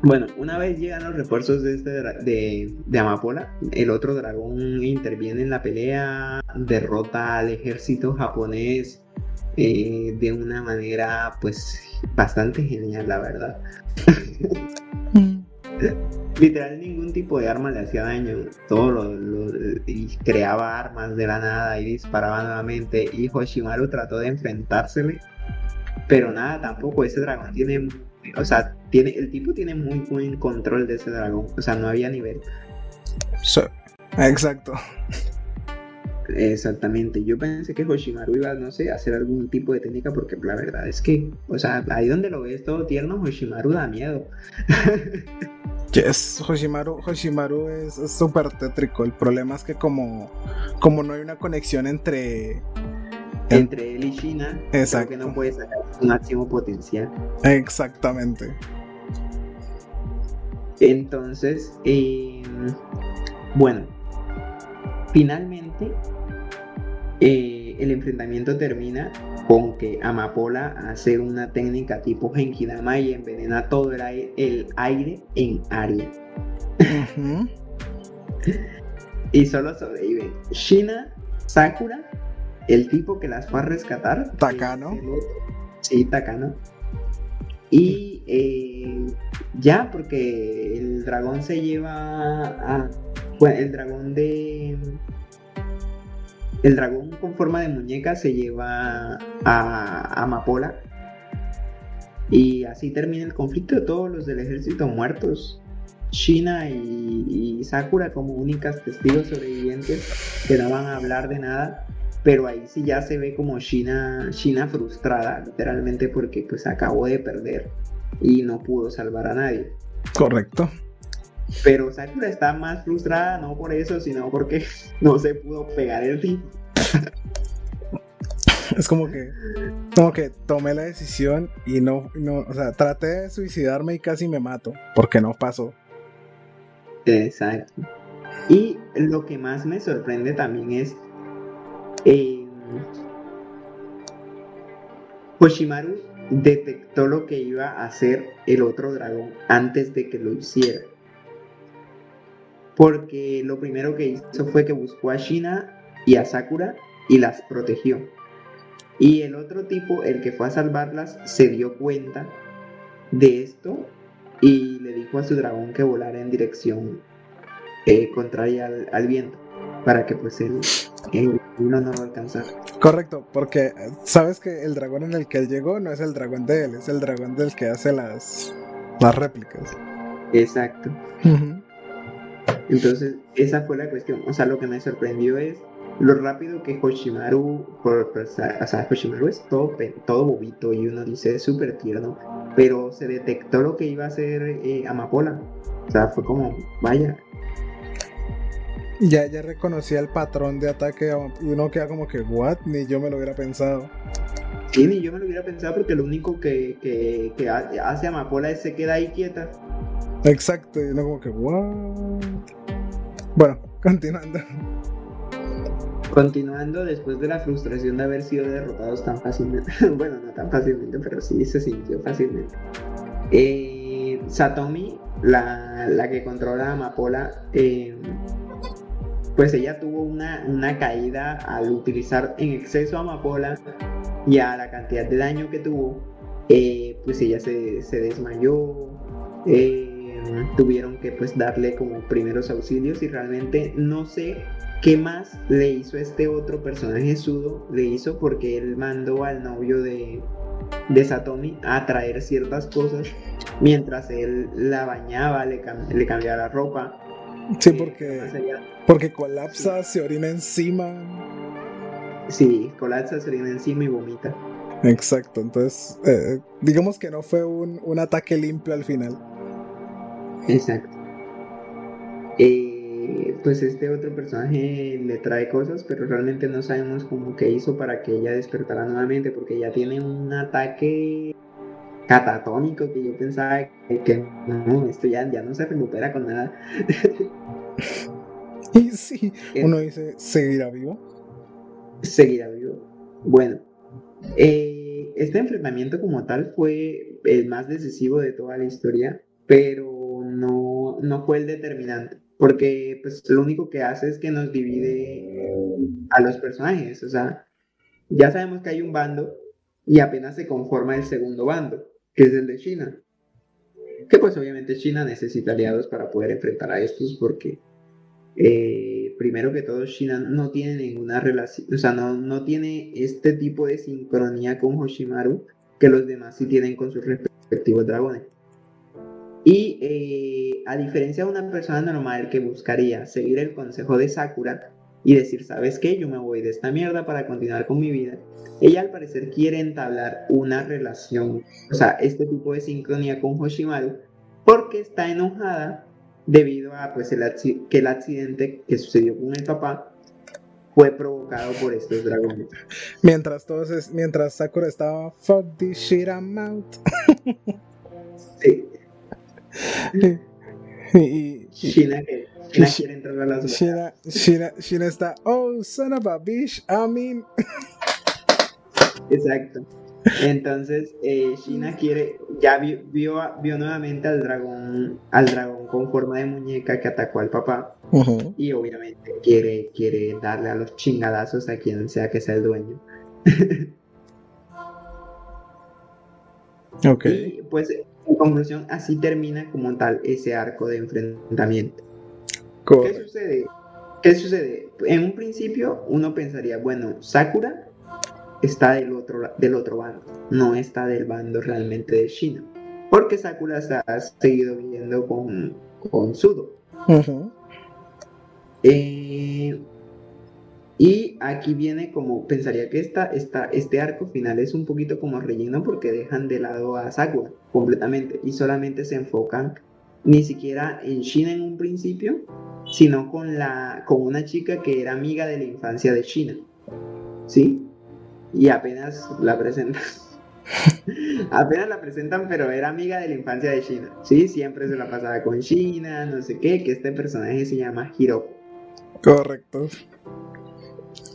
Bueno, una vez llegan los refuerzos de, este, de, Amapola, el otro dragón interviene en la pelea, derrota al ejército japonés eh, de una manera pues bastante genial, la verdad. literal ningún tipo de arma le hacía daño. Todo lo, y creaba armas de la nada y disparaba nuevamente. Y Hoshimaru trató de enfrentársele. Pero nada, tampoco. Ese dragón tiene. O sea, tiene, el tipo tiene muy buen control de ese dragón. O sea, no había nivel. exacto. Exactamente, yo pensé que Hoshimaru iba, no sé, a hacer algún tipo de técnica porque la verdad es que, o sea, ahí donde lo ves todo tierno, Hoshimaru da miedo. Yes, Hoshimaru, Hoshimaru es súper tétrico. El problema es que como, como no hay una conexión entre... Entre él y Shina, Exacto. que no puede sacar su máximo potencial. Exactamente. Entonces, eh, bueno, finalmente eh, el enfrentamiento termina con que Amapola hace una técnica tipo Genkidama y envenena todo el aire, en área. y solo sobreviven Shina, Sakura, el tipo que las fue a rescatar. Takano. Sí, Takano. Y eh, ya, porque el dragón se lleva a. Bueno, el dragón de el dragón con forma de muñeca se lleva a Amapola. Y así termina el conflicto todos los del ejército muertos. Shina y, Sakura como únicas testigos sobrevivientes que no van a hablar de nada. Pero ahí sí ya se ve como Shina, Shina frustrada, literalmente porque pues acabó de perder y no pudo salvar a nadie. Correcto. Pero Sakura está más frustrada, no por eso, sino porque no se pudo pegar el tipo. Es como que, como que tomé la decisión y no, no, o sea, traté de suicidarme y casi me mato, porque no pasó. Exacto. Y lo que más me sorprende también es eh, Hoshimaru detectó lo que iba a hacer el otro dragón antes de que lo hiciera porque lo primero que hizo fue que buscó a Shina y a Sakura y las protegió. Y el otro tipo, el que fue a salvarlas, se dio cuenta de esto y le dijo a su dragón que volara en dirección eh, contraria al, viento para que pues él, uno no lo alcanzara. Correcto, porque sabes que el dragón en el que él llegó no es el dragón de él, es el dragón del que hace las, las réplicas. Exacto. Entonces, esa fue la cuestión. O sea, lo que me sorprendió es lo rápido que Hoshimaru, por, o sea, Hoshimaru es todo, todo bobito y uno dice es súper tierno, pero se detectó lo que iba a hacer eh, Amapola. O sea, fue como, vaya. Ya, ya reconocía el patrón de ataque y uno queda como que, ¿what? Ni yo me lo hubiera pensado. Sí, ni yo me lo hubiera pensado porque lo único que, que, que hace Amapola es se queda ahí quieta. Exacto, y uno como que, ¿what? Bueno, continuando. Continuando, después de la frustración de haber sido derrotados tan fácilmente, bueno, no tan fácilmente, pero sí se sintió fácilmente. Eh, Satomi, la, que controla a Amapola, eh, pues ella tuvo una, una, caída al utilizar en exceso Amapola y a la cantidad de daño que tuvo, eh, pues ella se, se desmayó. Eh, tuvieron que pues darle como primeros auxilios y realmente no sé qué más le hizo este otro personaje sudo, le hizo porque él mandó al novio de, de Satomi a traer ciertas cosas mientras él la bañaba, le, le cambiaba la ropa. Sí, porque, porque colapsa, se orina encima. Sí, colapsa, se orina encima y vomita. Exacto, entonces eh, digamos que no fue un, un ataque limpio al final. Exacto. Eh, pues este otro personaje le trae cosas, pero realmente no sabemos cómo que hizo para que ella despertara nuevamente, porque ella tiene un ataque catatónico que yo pensaba que, no, esto ya, ya no se recupera con nada. y sí, uno dice, ¿seguirá vivo? Seguirá vivo. Bueno, eh, este enfrentamiento como tal fue el más decisivo de toda la historia, pero no, no fue el determinante, porque pues lo único que hace es que nos divide a los personajes, o sea, ya sabemos que hay un bando y apenas se conforma el segundo bando, que es el de China. que pues obviamente China necesita aliados para poder enfrentar a estos porque eh, primero que todo China no tiene ninguna relación, o sea, no, no tiene este tipo de sincronía con Hoshimaru que los demás sí tienen con sus respectivos dragones. Y eh, a diferencia de una persona normal que buscaría seguir el consejo de Sakura y decir, ¿sabes qué? Yo me voy de esta mierda para continuar con mi vida. Ella al parecer quiere entablar una relación, o sea, este tipo de sincronía con Hoshimaru, porque está enojada debido a pues, el que el accidente que sucedió con el papá fue provocado por estos dragones. Mientras todos mientras Sakura estaba fuck this shit I'm out. sí. y, Shina, quiere entrar a las Shina, Shina, Shina está oh son of a bitch I mean Exacto. Entonces, eh, Shina quiere, ya vio, vio, nuevamente al dragón, al dragón con forma de muñeca que atacó al papá. Y obviamente quiere, quiere darle a los chingadazos a quien sea que sea el dueño. ok. Y pues, en conclusión, así termina como tal ese arco de enfrentamiento. ¿Qué sucede? ¿Qué sucede? En un principio uno pensaría, bueno, Sakura está del otro, del otro bando, no está del bando realmente de China. Porque Sakura se ha seguido viviendo con, con Sudo. Eh, y aquí viene como, pensaría que esta, esta, este arco final es un poquito como relleno porque dejan de lado a Sakura completamente y solamente se enfocan ni siquiera en China en un principio, sino con, la, con una chica que era amiga de la infancia de China. ¿Sí? y apenas la presentan. apenas la presentan, pero era amiga de la infancia de China. Sí, siempre se la pasaba con China, no sé qué, que este personaje se llama Hiroko. Correcto.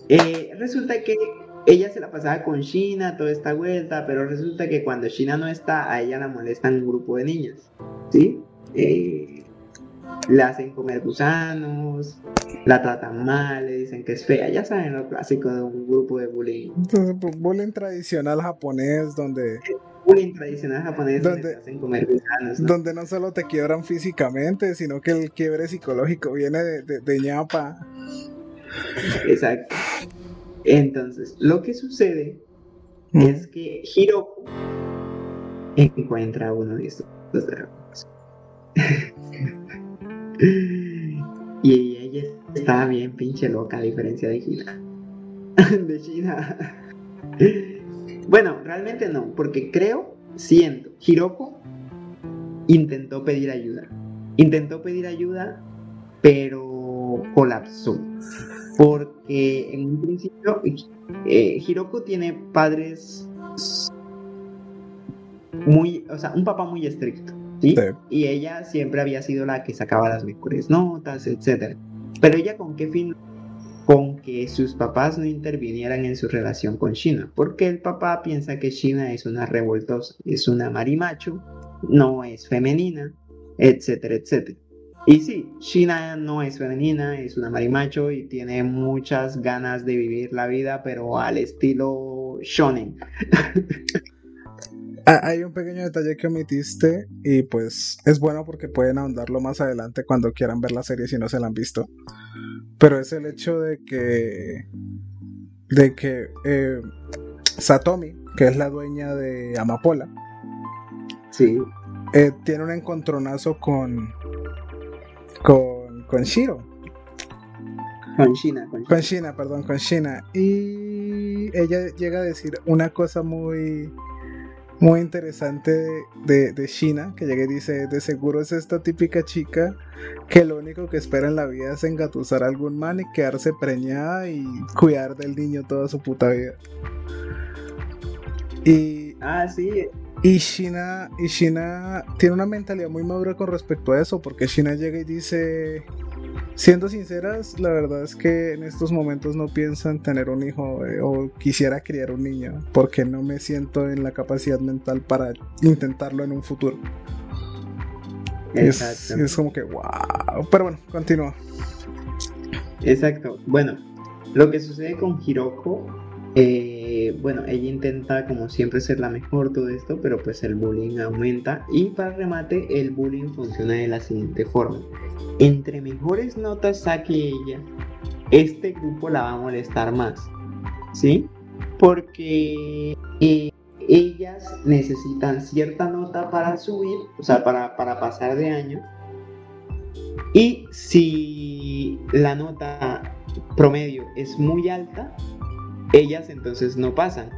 Eh, resulta que ella se la pasaba con China toda esta vuelta, pero resulta que cuando China no está, a ella la molestan un grupo de niñas. ¿Sí? Eh, la hacen comer gusanos, la tratan mal, le dicen que es fea, ya saben lo clásico de un grupo de bullying. Entonces, bullying tradicional japonés donde... Bullying tradicional japonés donde, hacen comer gusanos. Donde no solo te quiebran físicamente, sino que el quiebre psicológico viene de, ñapa. Exacto. Entonces, lo que sucede es que Hiroko encuentra uno de estos dragones. Y ella estaba bien pinche loca, a diferencia de China. de China. bueno, realmente no, porque creo, siento, Hiroko intentó pedir ayuda. Intentó pedir ayuda, pero colapsó. Porque en un principio, eh, Hiroko tiene padres muy, o sea, un papá muy estricto. Y ella siempre había sido la que sacaba las mejores notas, etc. Pero ella con qué fin? Con que sus papás no intervinieran en su relación con China, porque el papá piensa que China es una revoltosa, es una marimacho, no es femenina, etcétera, etcétera. Y sí, China no es femenina, es una marimacho y tiene muchas ganas de vivir la vida, pero al estilo shonen. Ah, hay un pequeño detalle que omitiste y pues es bueno porque pueden ahondarlo más adelante cuando quieran ver la serie si no se la han visto. Pero es el hecho de que de que eh, Satomi, que es la dueña de Amapola, sí. Eh, tiene un encontronazo con con con Shiro. Con Shina, con Con Shina, perdón, con Shina. Y ella llega a decir una cosa muy muy interesante de, de, China, que llega y dice, de seguro es esta típica chica que lo único que espera en la vida es engatusar a algún man y quedarse preñada y cuidar del niño toda su puta vida. Y... Ah, sí. Y China, y China tiene una mentalidad muy madura con respecto a eso, porque China llega y dice, Siendo sinceras, la verdad es que en estos momentos no pienso en tener un hijo eh, o quisiera criar un niño porque no me siento en la capacidad mental para intentarlo en un futuro. Es, es, como que wow. Pero bueno, continúa. Exacto. Bueno, lo que sucede con Hiroko, eh, bueno, ella intenta como siempre ser la mejor, todo esto, pero pues el bullying aumenta y para remate el bullying funciona de la siguiente forma. Entre mejores notas saque ella, este grupo la va a molestar más, ¿sí? Porque eh, ellas necesitan cierta nota para subir, o sea, para, para pasar de año. Y si la nota promedio es muy alta, ellas entonces no pasan.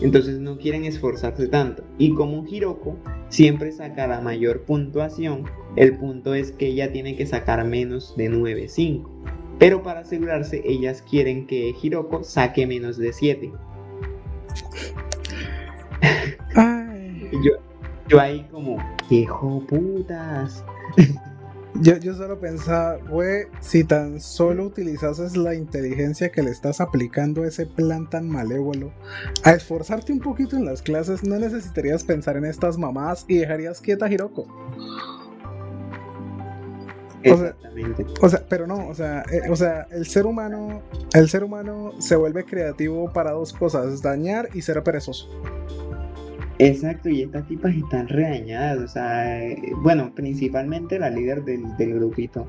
Entonces no quieren esforzarse tanto. Y como Hiroko siempre saca la mayor puntuación, el punto es que ella tiene que sacar menos de 9.5. Pero para asegurarse, ellas quieren que Hiroko saque menos de 7. yo, yo ahí como, ¡Hijo putas! Yo, yo solo pensaba, güey, si tan solo utilizases la inteligencia que le estás aplicando a ese plan tan malévolo, a esforzarte un poquito en las clases, no necesitarías pensar en estas mamás y dejarías quieta a Hiroko. Exactamente. O sea, pero no, o sea, eh, o sea, el ser humano, el ser humano se vuelve creativo para dos cosas, dañar y ser perezoso. Exacto, y estas tipas están redañadas, o sea, eh, bueno, principalmente la líder del, grupito.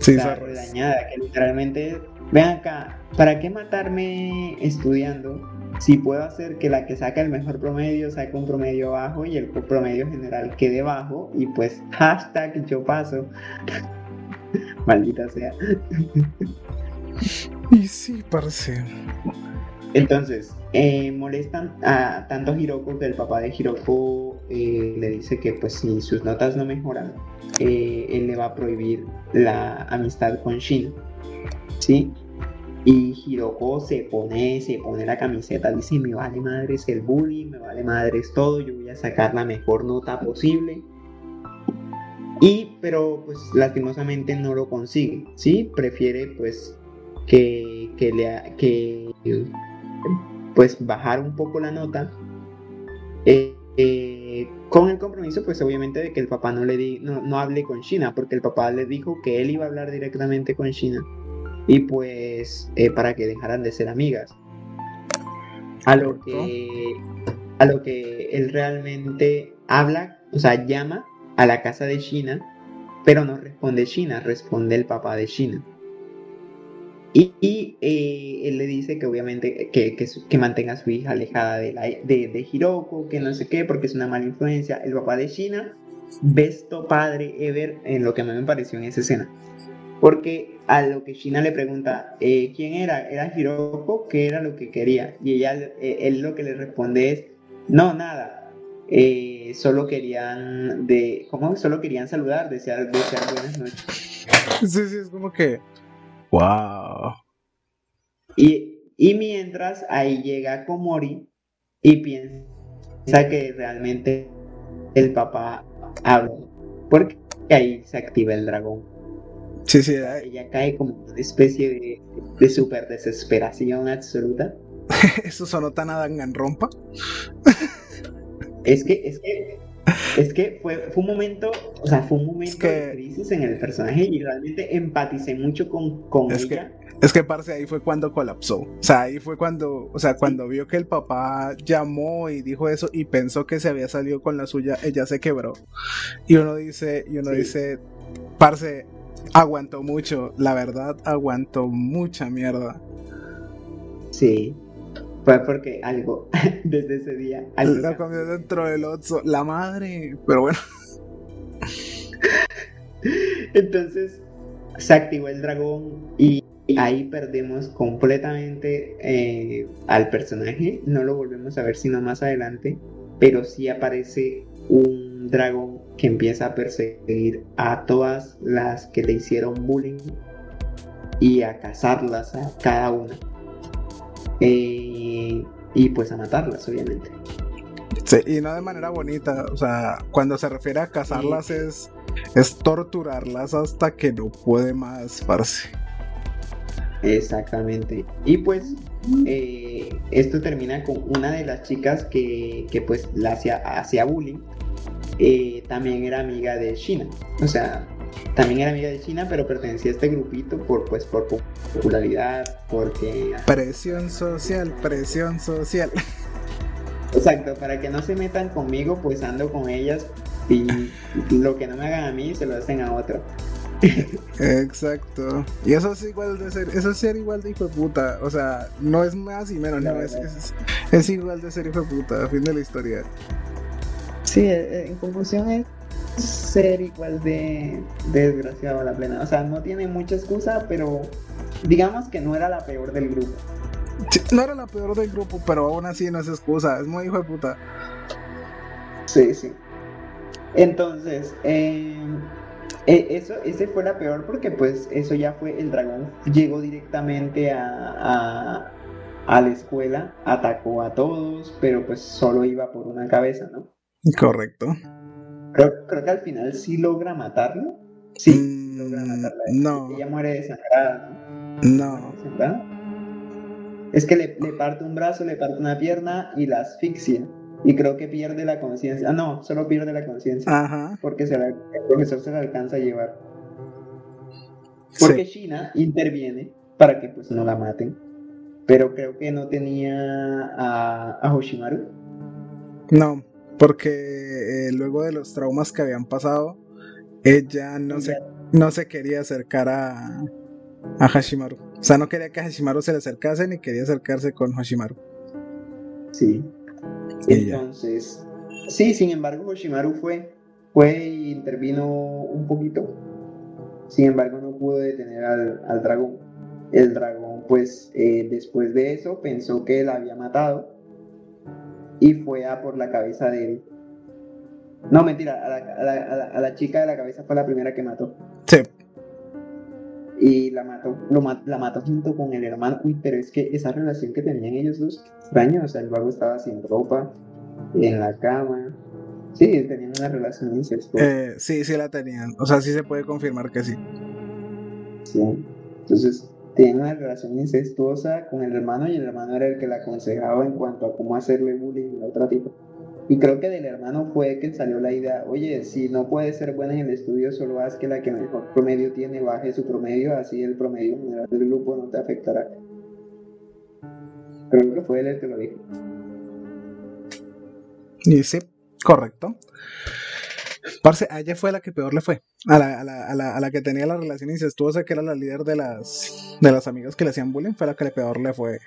Sí, está redañada, que literalmente, ven acá, ¿para qué matarme estudiando si puedo hacer que la que saca el mejor promedio saque un promedio bajo y el promedio general quede bajo? Y pues, hashtag yo paso. Maldita sea. y sí, parece. Entonces, eh, molestan a tanto Hiroko que el papá de Hiroko eh, le dice que pues si sus notas no mejoran, eh, él le va a prohibir la amistad con Shin. ¿Sí? Y Hiroko se pone, se pone la camiseta, dice, me vale madres el bullying, me vale madres todo, yo voy a sacar la mejor nota posible. Y, pero pues lastimosamente no lo consigue, ¿sí? Prefiere pues que, le, que pues bajar un poco la nota. Eh, eh, con el compromiso, pues obviamente de que el papá no le di, no, hable con China, porque el papá le dijo que él iba a hablar directamente con China y pues eh, para que dejaran de ser amigas. A lo que a lo que él realmente habla, o sea, llama a la casa de China, pero no responde China, responde el papá de China. Y, eh, él le dice que obviamente que, que, mantenga a su hija alejada de, de, de, Hiroko, que no sé qué, porque es una mala influencia. El papá de Shina, besto padre ever, en lo que a mí me pareció en esa escena. Porque a lo que Shina le pregunta, eh, ¿quién era? ¿Era Hiroko? ¿Qué era lo que quería? Y ella, eh, él lo que le responde es, no, nada. solo querían de ¿cómo? solo querían saludar desear, desear buenas noches sí sí es como que Wow. Y, mientras ahí llega Komori y piensa que realmente el papá habla. Porque ahí se activa el dragón. Sí, sí. Ella cae como una especie de, de super desesperación absoluta. ¿Eso sonó tan a Danganronpa? es que, es que es que fue, fue un momento, o sea, fue un momento de crisis en el personaje y realmente empaticé mucho con, con es ella. Que, es que, parce, ahí fue cuando colapsó. O sea, ahí fue cuando, o sea, cuando vio que el papá llamó y dijo eso y pensó que se había salido con la suya, ella se quebró. Y uno dice, y uno dice, parce, aguantó mucho, la verdad, aguantó mucha mierda. Sí, fue porque algo, desde ese día. Algo la comió dentro del Otso. La madre. Pero bueno. Entonces se activó el dragón y ahí perdemos completamente eh, al personaje. No lo volvemos a ver sino más adelante. Pero sí aparece un dragón que empieza a perseguir a todas las que le hicieron bullying y a cazarlas a cada una. Eh, y pues a matarlas, obviamente. Sí, y no de manera bonita, o sea, cuando se refiere a cazarlas es, es torturarlas hasta que no puede más, parce. Exactamente. Y pues eh, esto termina con una de las chicas que, que pues la hacía, hacía bullying. Eh, también era amiga de Shina. O sea, también era amiga de China, pero pertenecía a este grupito por, pues, por popularidad, porque... Presión social, presión social. Exacto, para que no se metan conmigo, pues ando con ellas y lo que no me hagan a mí se lo hacen a otro. Exacto. Y eso es igual de ser, eso es ser igual de hijo de puta. O sea, no es más y menos, no, es, es, igual de ser hijo de puta, fin de la historia. Sí, eh, eh, en conclusión es ser igual de, desgraciado a la plena. O sea, no tiene mucha excusa, pero digamos que no era la peor del grupo. no era la peor del grupo, pero aún así no es excusa, es muy hijo de puta. Sí, sí. Entonces, eh, eh, eso, ese fue la peor porque pues eso ya fue, el dragón llegó directamente a, a, la escuela, atacó a todos, pero pues solo iba por una cabeza, ¿no? Correcto. Creo, creo que al final sí logra matarlo. Sí, mm, logra matarla. No. Ella muere desangrada, ¿no? No. Es que le, le parte un brazo, le parte una pierna y la asfixia y creo que pierde la conciencia. Ah, no, solo pierde la conciencia. Ajá. Porque se el profesor se la alcanza a llevar. Porque China interviene para que pues no la maten. Pero creo que no tenía a, a Hoshimaru. No, porque eh, luego de los traumas que habían pasado, ella no, Se, no se quería acercar a, a Hashimaru. O sea, no quería que a Hashimaru se le acercase ni quería acercarse con Hashimaru. Sí. Entonces, sí, sin embargo, Hoshimaru fue, fue e intervino un poquito. Sin embargo, no pudo detener al, dragón. El dragón, pues, eh, después de eso, pensó que él había matado y fue a por la cabeza de él. No, mentira, a la, a la, chica de la cabeza fue la primera que mató. Sí y la mató, lo, la mató junto con el hermano. Uy, pero es que esa relación que tenían ellos dos, extraño, o sea, el vago estaba sin ropa, en la cama. Sí, tenían una relación incestuosa. Eh, sí, sí la tenían. O sea, sí se puede confirmar que sí. Sí. Entonces, tenían una relación incestuosa con el hermano y el hermano era el que la aconsejaba en cuanto a cómo hacerle bullying a otro tipo. Y creo que del hermano fue que salió la idea, oye, si no puede ser buena en el estudio, solo haz que la que mejor promedio tiene baje su promedio, así el promedio general del grupo no te afectará. Creo que fue él el que lo dijo. Y sí, correcto. Parce, a ella fue la que peor le fue. A la, a la, a la, a la que tenía la relación incestuosa, que era la líder de las, de las amigas que le hacían bullying, fue la que le peor le fue.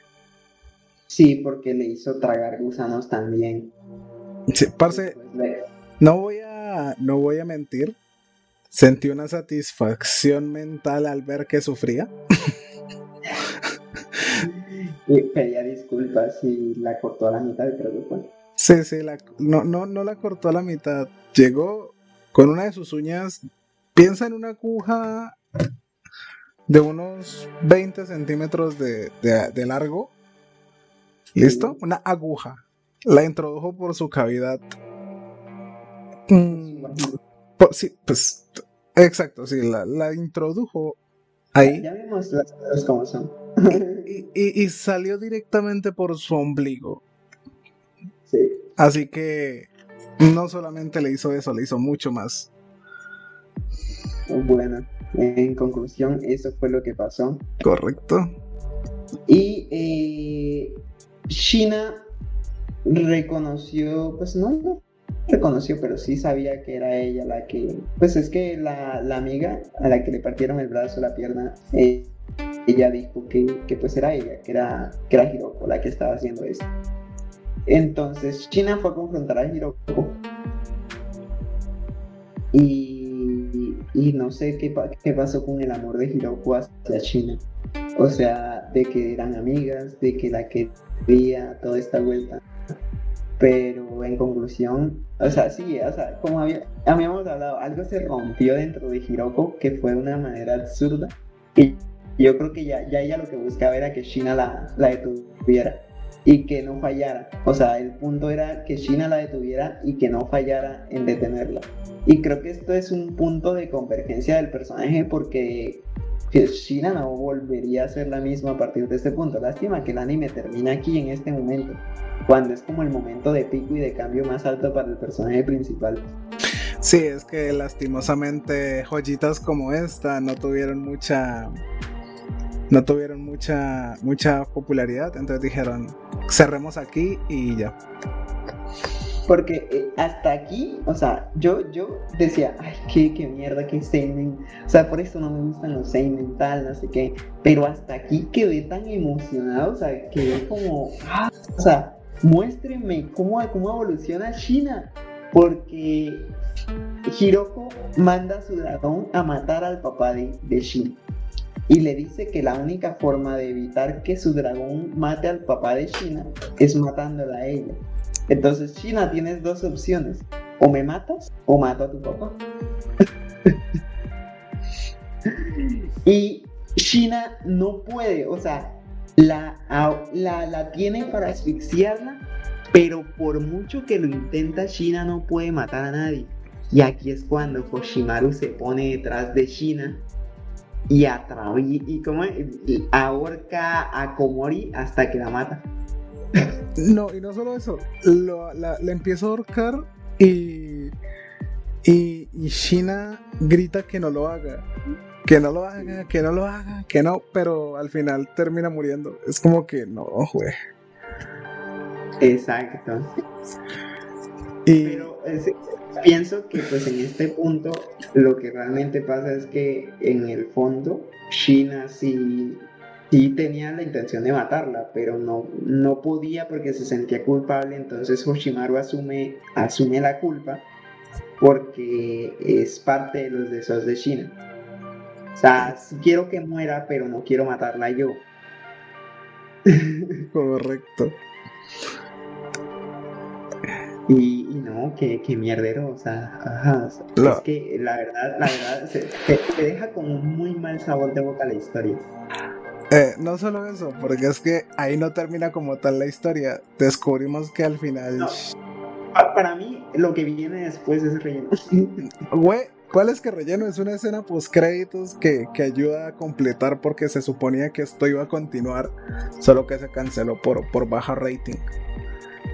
Sí, porque le hizo tragar gusanos también. Sí, parce, no voy a, no voy a mentir. Sentí una satisfacción mental al ver que sufría. y pedía disculpas y la cortó a la mitad, creo que fue. Sí, sí, no, no, no la cortó a la mitad. Llegó con una de sus uñas. Piensa en una aguja de unos 20 centímetros de, de largo. ¿Listo? Una aguja la introdujo por su cavidad. Mm, sí, pues, exacto, sí, la, introdujo ahí. Ya vimos las cosas como son. y, salió directamente por su ombligo. Sí. Así que no solamente le hizo eso, le hizo mucho más. Bueno, en conclusión, eso fue lo que pasó. Correcto. Y eh, China reconoció, pues no, reconoció, pero sí sabía que era ella la que, pues es que la, amiga a la que le partieron el brazo, la pierna, eh, ella dijo que, pues era ella, que era, que era Hiroko la que estaba haciendo eso. Entonces China fue a confrontar a Hiroko y, y no sé qué, qué pasó con el amor de Hiroko hacia China. O sea, de que eran amigas, de que la quería, toda esta vuelta. Pero en conclusión, o sea, sí, o sea, como habíamos hablado, algo se rompió dentro de Hiroko que fue de una manera absurda. Y yo creo que ya, ya ella lo que buscaba era que Shina la, la detuviera y que no fallara. O sea, el punto era que Shina la detuviera y que no fallara en detenerla. Y creo que esto es un punto de convergencia del personaje porque Shina no volvería a ser la misma a partir de este punto. Lástima que el anime termina aquí en este momento cuando es como el momento de pico y de cambio más alto para el personaje principal. Sí, es que lastimosamente joyitas como esta no tuvieron mucha no tuvieron mucha mucha popularidad, entonces dijeron, cerremos aquí y ya. Porque eh, hasta aquí, o sea, yo, yo decía, ay, qué, qué mierda, qué seinen. O sea, por eso no me gustan los seinen, tal, no sé qué. Pero hasta aquí quedé tan emocionado, o sea, quedé como, ah, o sea, muéstrenme cómo, cómo evoluciona China. Porque Hiroko manda a su dragón a matar al papá de, de Shin. Y le dice que la única forma de evitar que su dragón mate al papá de China es matándola a ella. Entonces, China, tienes dos opciones. O me matas o mato a tu papá. y China no puede, o sea, la, la, la, tiene para asfixiarla, pero por mucho que lo intenta, China no puede matar a nadie. Y aquí es cuando Hoshimaru se pone detrás de China y atraviesa y, como ahorca a Komori hasta que la mata. No, y no solo eso, lo, la, empieza a ahorcar y, y, y Shina grita que no lo haga. Que no lo haga, que no lo haga, que no, pero al final termina muriendo. Es como que no, güey. Exacto. Y... Pero pienso que pues en este punto lo que realmente pasa es que en el fondo Shina sí sí tenía la intención de matarla, pero no, no podía porque se sentía culpable, entonces Hoshimaru asume, asume la culpa porque es parte de los deseos de Shina. O sea, quiero que muera, pero no quiero matarla yo. Correcto. Y, no, que, mierdero, o sea, es que la verdad, la verdad, se, te deja con un muy mal sabor de boca la historia. Eh, no solo eso, porque es que ahí no termina como tal la historia. Descubrimos que al final. para mí, lo que viene después es relleno. Güey, ¿cuál es que relleno? Es una escena post créditos que, que, ayuda a completar porque se suponía que esto iba a continuar, solo que se canceló por, por baja rating.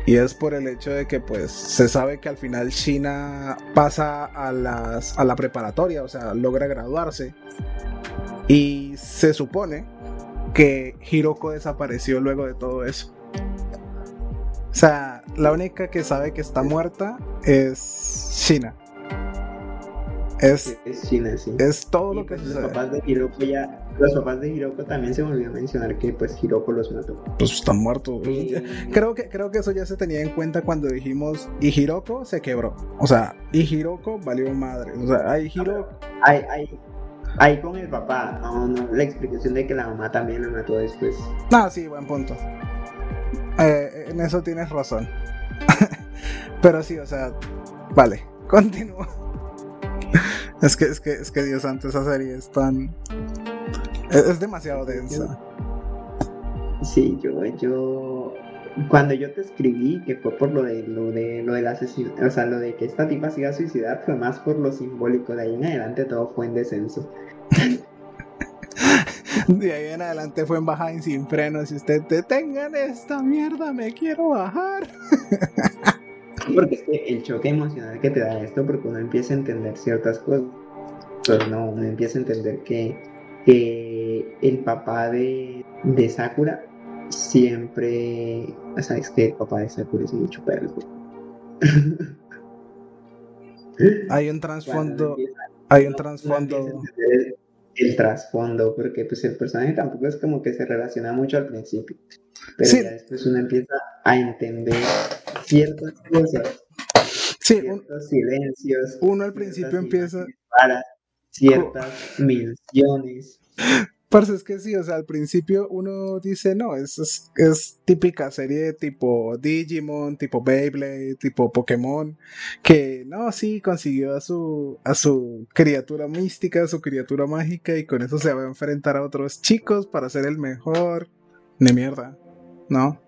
Y es por el hecho de que pues se sabe que al final China pasa a, las, a la preparatoria, o sea, logra graduarse. Y se supone que Hiroko desapareció luego de todo eso. O sea, la única que sabe que está muerta es Shina. Es, es sí. Es todo lo que pues, los papás de Hiroko ya, los papás de Hiroko también se me olvidó mencionar que pues Hiroko los mató. Pues están muertos. Creo que creo que eso ya se tenía en cuenta cuando dijimos y Hiroko se quebró. O sea, y Hiroko valió madre. O sea, hay Hiroko. Hay, hay, Ahí con el papá, no, no, la explicación de que la mamá también lo mató después. Ah, sí, buen punto. Eh, en eso tienes razón. Pero sí, o sea, vale, continúo. es que, es que, es que Dios antes esa serie es tan. Es, demasiado densa. Sí, yo, yo cuando yo te escribí que fue por lo de lo de lo del asesinato, o sea, lo de que esta tipa se iba a suicidar fue más por lo simbólico, de ahí en adelante todo fue en descenso. De ahí en adelante fue en bajada y sin frenos. Si usted detengan esta mierda, me quiero bajar. Porque es que el choque emocional que te da esto, porque uno empieza a entender ciertas cosas. Pero no, uno empieza a entender que, que el papá de, de Sakura siempre. Sabes que el papá de Sakura es mucho perro. Hay un trasfondo. Hay un trasfondo. El, trasfondo, porque pues el personaje tampoco es como que se relaciona mucho al principio. Pero ya después uno empieza a entender ciertas cosas. ciertos silencios. Uno al principio empieza. Para ciertas menciones. Parce, es que sí, o sea, al principio uno dice, no, es, es, típica serie tipo Digimon, tipo Beyblade, tipo Pokémon, que no, sí, consiguió a su, a su criatura mística, a su criatura mágica, y con eso se va a enfrentar a otros chicos para ser el mejor. Ni mierda, ¿no?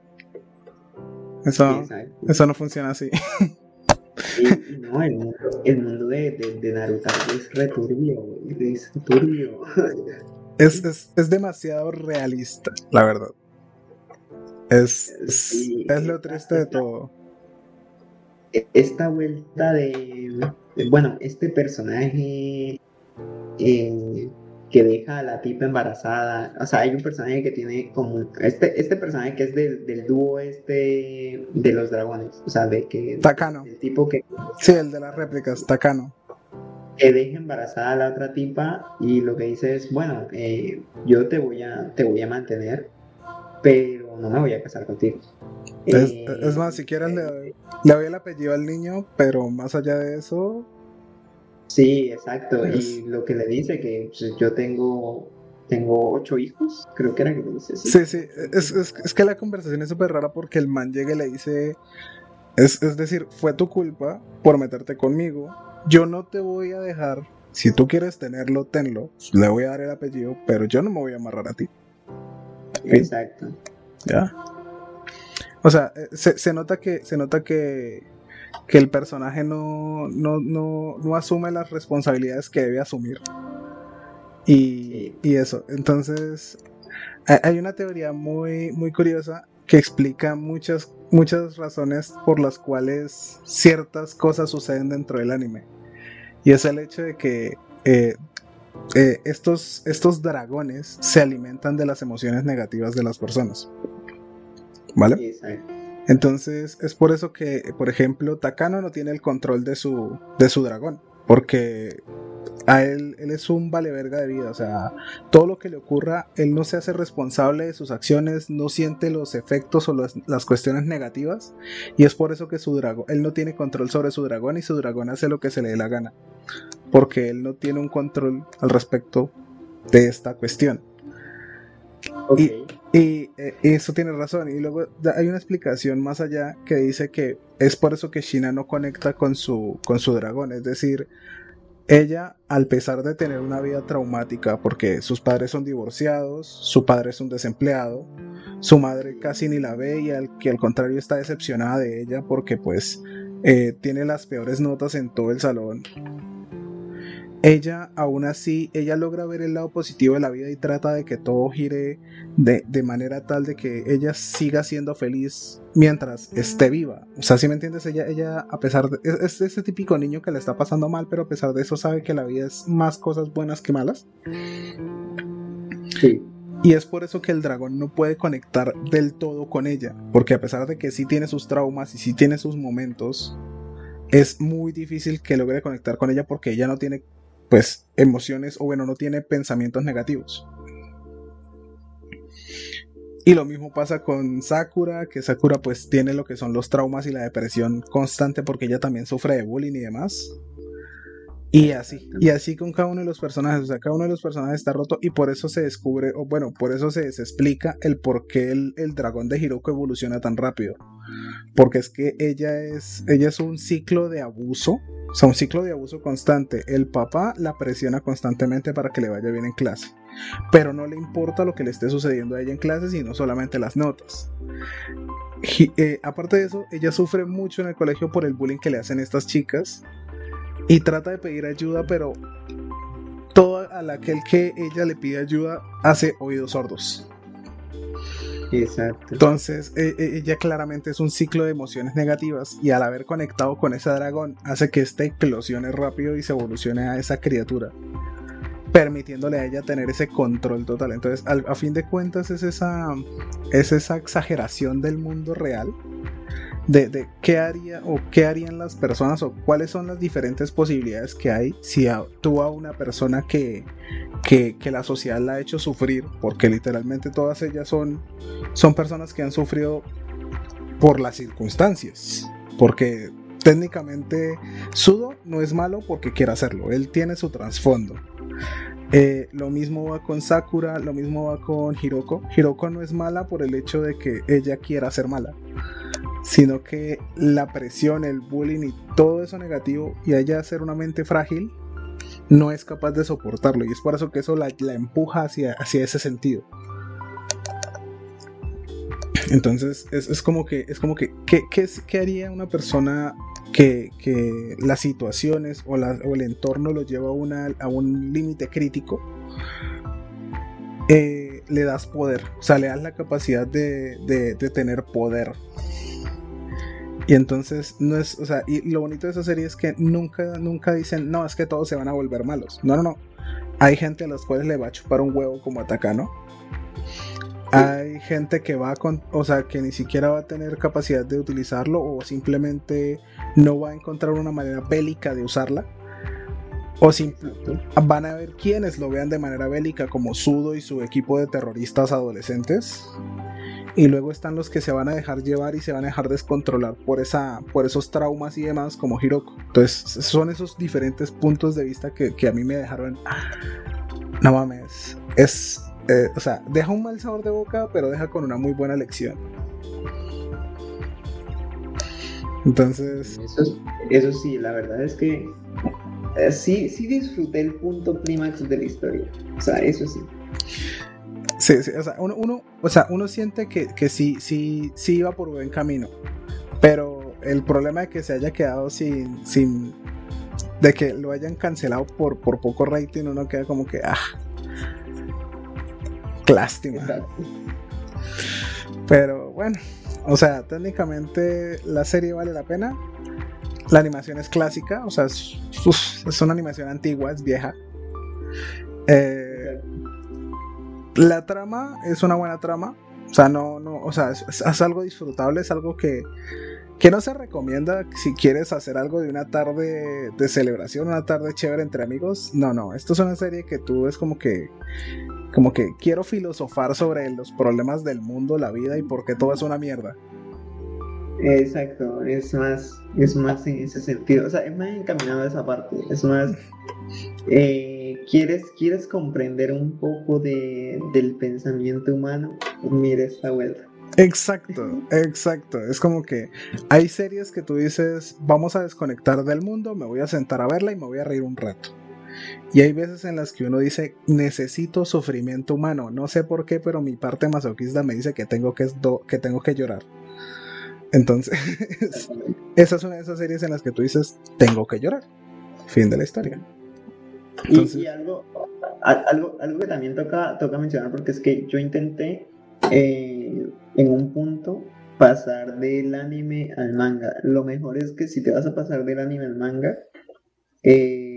Eso, eso no funciona así. no, el mundo, el mundo de, de, Naruto es returbio, es turbio. Es, demasiado realista, la verdad. Es, es, lo triste de todo. esta vuelta de, bueno, este personaje eh, que deja a la tipa embarazada, o sea, hay un personaje que tiene como, este, este personaje que es del, del dúo este de los dragones, o sea, de que... Takano. El tipo que... Sí, el de las réplicas, Takano. Que deja embarazada a la otra tipa y lo que dice es, bueno, eh, yo te voy a, te voy a mantener, pero no me voy a casar contigo. Es, Eh, es más, si quieres le doy, le doy el apellido al niño, pero más allá de eso, Sí, exacto. Es- Y lo que le dice que pues, yo tengo, tengo ocho hijos, creo que era que le dice sí. sí, sí, es, es- es que la conversación es súper rara porque el man llega y le dice, es, es decir, fue tu culpa por meterte conmigo, yo no te voy a dejar, si tú quieres tenerlo, tenlo, le voy a dar el apellido, pero yo no me voy a amarrar a ti. Exacto. ¿Ya? O sea, eh, se, se nota que, se nota que, que el personaje no, no, no, no asume las responsabilidades que debe asumir. Y, y eso. Entonces, ha- hay una teoría muy, muy curiosa que explica muchas, muchas razones por las cuales ciertas cosas suceden dentro del anime. Y es el hecho de que eh, eh, estos, estos dragones se alimentan de las emociones negativas de las personas. ¿Vale? Entonces es por eso que, por ejemplo, Takano no tiene el control de su, de su dragón. Porque a él, él es un vale verga de vida. O sea, todo lo que le ocurra, él no se hace responsable de sus acciones, no siente los efectos o las, las cuestiones negativas. Y es por eso que su dragón, él no tiene control sobre su dragón y su dragón hace lo que se le dé la gana. Porque él no tiene un control al respecto de esta cuestión. Ok. Y eh, eso tiene razón. Y luego hay una explicación más allá que dice que es por eso que Shina no conecta con su, con su dragón. Es decir, ella, al pesar de tener una vida traumática, porque sus padres son divorciados, su padre es un desempleado, su madre casi ni la ve y al, que al contrario está decepcionada de ella porque pues eh, tiene las peores notas en todo el salón. Ella, aún así, ella logra ver el lado positivo de la vida y trata de que todo gire de, de manera tal de que ella siga siendo feliz mientras esté viva. O sea, si me entiendes, ella, ella a pesar de... Es, es ese típico niño que le está pasando mal, pero a pesar de eso sabe que la vida es más cosas buenas que malas. Sí. Y es por eso que el dragón no puede conectar del todo con ella. Porque a pesar de que sí tiene sus traumas y sí tiene sus momentos, es muy difícil que logre conectar con ella porque ella no tiene, pues, emociones o bueno, no tiene pensamientos negativos. Y lo mismo pasa con Sakura, que Sakura pues tiene lo que son los traumas y la depresión constante porque ella también sufre de bullying y demás. Y así, y así con cada uno de los personajes, o sea, cada uno de los personajes está roto y por eso se descubre, o bueno, por eso se, se explica el por qué el, el dragón de Hiroko evoluciona tan rápido. Porque es que ella es, ella es un ciclo de abuso, o sea, un ciclo de abuso constante. El papá la presiona constantemente para que le vaya bien en clase, pero no le importa lo que le esté sucediendo a ella en clase, sino solamente las notas. Hi- eh, aparte de eso, ella sufre mucho en el colegio por el bullying que le hacen estas chicas y trata de pedir ayuda, pero todo a la que el que ella le pide ayuda hace oídos sordos. Exacto. Entonces, eh, eh, ella claramente es un ciclo de emociones negativas y al haber conectado con ese dragón hace que este eclosione rápido y se evolucione a esa criatura, permitiéndole a ella tener ese control total. Entonces, al- a fin de cuentas es esa, es esa exageración del mundo real de, de qué haría o qué harían las personas o cuáles son las diferentes posibilidades que hay si a- tú a una persona que, que, que la sociedad la ha hecho sufrir, porque literalmente todas ellas son, son personas que han sufrido por las circunstancias, porque técnicamente Sudo no es malo porque quiere hacerlo, él tiene su trasfondo. Eh, lo mismo va con Sakura, lo mismo va con Hiroko. Hiroko no es mala por el hecho de que ella quiera ser mala, sino que la presión, el bullying y todo eso negativo y ella ser una mente frágil no es capaz de soportarlo y es por eso que eso la, empuja hacia ese sentido. Entonces es, es como que es como que ¿qué, qué, qué haría una persona que, que las situaciones o, la- o el entorno lo lleva a, una- a un límite crítico? Eh, le das poder, o sea, le das la capacidad de, de- de tener poder. Y entonces no es, o sea, y lo bonito de esa serie es que nunca, nunca dicen, no, es que todos se van a volver malos. No, no, no. Hay gente a las cuales le va a chupar un huevo como Atacano. Hay gente que va con, o sea, que ni siquiera va a tener capacidad de utilizarlo o simplemente no va a encontrar una manera bélica de usarla. O van a ver quienes lo vean de manera bélica como Sudo y su equipo de terroristas adolescentes. Y luego están los que se van a dejar llevar y se van a dejar descontrolar por, esa, por esos traumas y demás como Hiroko. Entonces son esos diferentes puntos de vista que, a mí me dejaron... No mames. Es... Eh, o sea, deja un mal sabor de boca, pero deja con una muy buena lección. Entonces... Eso, eso sí, la verdad es que eh, sí, sí disfruté el punto clímax de la historia. O sea, eso sí. Sí, sí, o sea, uno, o sea, uno siente que, que sí, sí, sí iba por buen camino. Pero el problema de que se haya quedado sin, sin de que lo hayan cancelado por, por poco rating, uno queda como que, ah, lástima. Pero bueno, o sea, técnicamente la serie vale la pena. La animación es clásica, o sea, es, es una animación antigua, es vieja. Eh, la trama es una buena trama. O sea, no, no, o sea, es, algo disfrutable, es algo que, que no se recomienda si quieres hacer algo de una tarde de celebración, una tarde chévere entre amigos. No, no, esto es una serie que tú es como que como que quiero filosofar sobre los problemas del mundo, la vida y por qué todo es una mierda. Exacto, es más, es más en ese sentido, o sea, es más encaminado a esa parte, es más, eh, ¿quieres, ¿quieres comprender un poco de, del pensamiento humano? Mira esta vuelta. Exacto, exacto. Es como que hay series que tú dices, vamos a desconectar del mundo, me voy a sentar a verla y me voy a reír un rato. Y hay veces en las que uno dice, necesito sufrimiento humano. No sé por qué, pero mi parte masoquista me dice que tengo que, que, tengo que llorar. Entonces, esa es una de esas series en las que tú dices, tengo que llorar. Fin de la historia. y, algo, algo, algo que también toca, toca mencionar, porque es que yo intenté eh, en un punto pasar del anime al manga. Lo mejor es que si te vas a pasar del anime al manga, eh,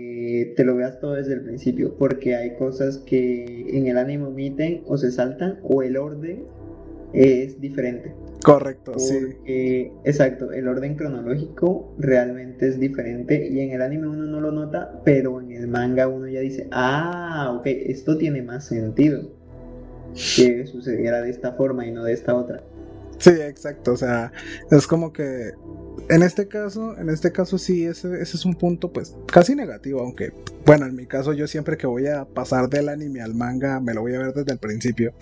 te lo veas todo desde el principio, porque hay cosas que en el anime omiten o se saltan, o el orden es diferente. Correcto, sí. Exacto, el orden cronológico realmente es diferente y en el anime uno no lo nota, pero en el manga uno ya dice, ah, ok, esto tiene más sentido que sucediera de esta forma y no de esta otra. Sí, exacto, o sea, es como que en este caso, en este caso sí, ese, ese es un punto pues casi negativo, aunque bueno, en mi caso yo siempre que voy a pasar del anime al manga me lo voy a ver desde el principio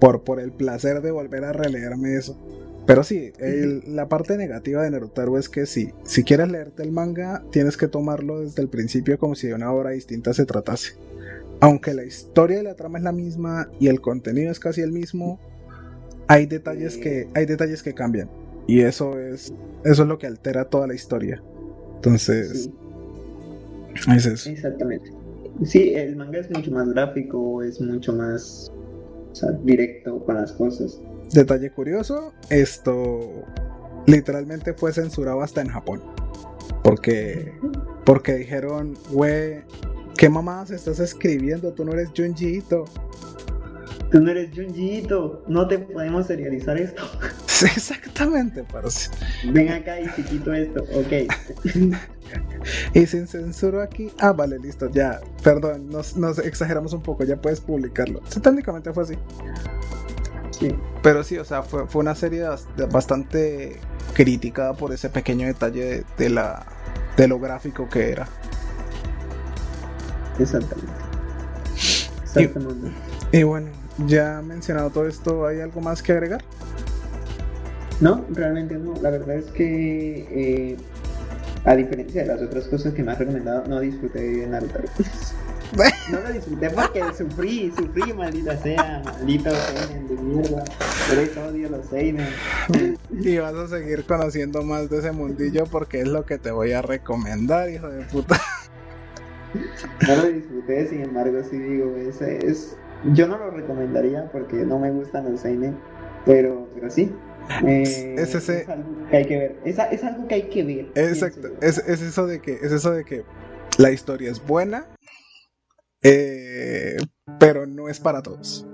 por, por el placer de volver a releerme eso. Pero sí, la parte negativa de Naruto es que sí, si quieres leerte el manga, tienes que tomarlo desde el principio como si de una obra distinta se tratase. Aunque la historia y la trama es la misma y el contenido es casi el mismo, hay detalles que, hay detalles que cambian. Y eso es, eso es lo que altera toda la historia. Entonces, es eso. Exactamente. Sí, el manga es mucho más gráfico, es mucho más directo con las cosas. Detalle curioso, esto literalmente fue censurado hasta en Japón. Porque, porque dijeron, güey, ¿qué mamadas estás escribiendo? Tú no eres Junjiito. Tú no eres Junjiito, no te podemos serializar esto. exactamente, parece. Ven acá y si quito esto, ok. y sin censura aquí. Ah, vale, listo, ya. Perdón, nos, exageramos un poco, ya puedes publicarlo. Sí, técnicamente fue así. Sí. Pero sí, o sea, fue, fue una serie bastante criticada por ese pequeño detalle de, la, de lo gráfico que era. Exactamente. Exactamente. Y, y bueno, ya mencionado todo esto, ¿hay algo más que agregar? No, realmente no. La verdad es que, eh, a diferencia de las otras cosas que me has recomendado, no disfruté de Naruto. no lo disfruté porque sufrí, sufrí, maldita sea, maldito Seinen de mierda. Por eso odio los Seinen. Y vas a seguir conociendo más de ese mundillo porque es lo que te voy a recomendar, hijo de puta. No lo disfruté, sin embargo, sí digo, ese es. Yo no lo recomendaría porque no me gustan los Seinen Pero, pero sí. Eh, es ese... Es algo que hay que ver. Es, es algo que hay que ver. Exacto. Es, es, eso de que, es eso de que la historia es buena, eh, pero no es para todos.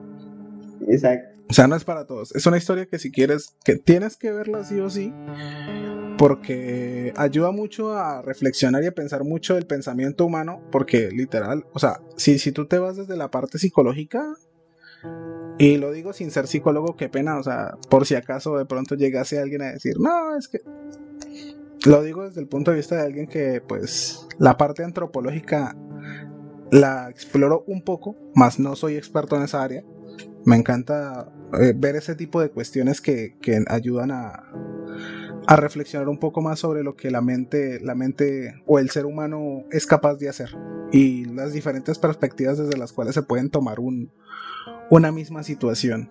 Exacto. O sea, no es para todos. Es una historia que si quieres, que tienes que verla sí o sí, porque ayuda mucho a reflexionar y a pensar mucho del pensamiento humano, porque literal, o sea, si, si tú te vas desde la parte psicológica, y lo digo sin ser psicólogo, qué pena, o sea, por si acaso de pronto llegase alguien a decir, no, es que... Lo digo desde el punto de vista de alguien que, pues, la parte antropológica la exploro un poco, más no soy experto en esa área. Me encanta eh, ver ese tipo de cuestiones que, que ayudan a, a, reflexionar un poco más sobre lo que la mente, la mente o el ser humano es capaz de hacer y las diferentes perspectivas desde las cuales se pueden tomar un, una misma situación.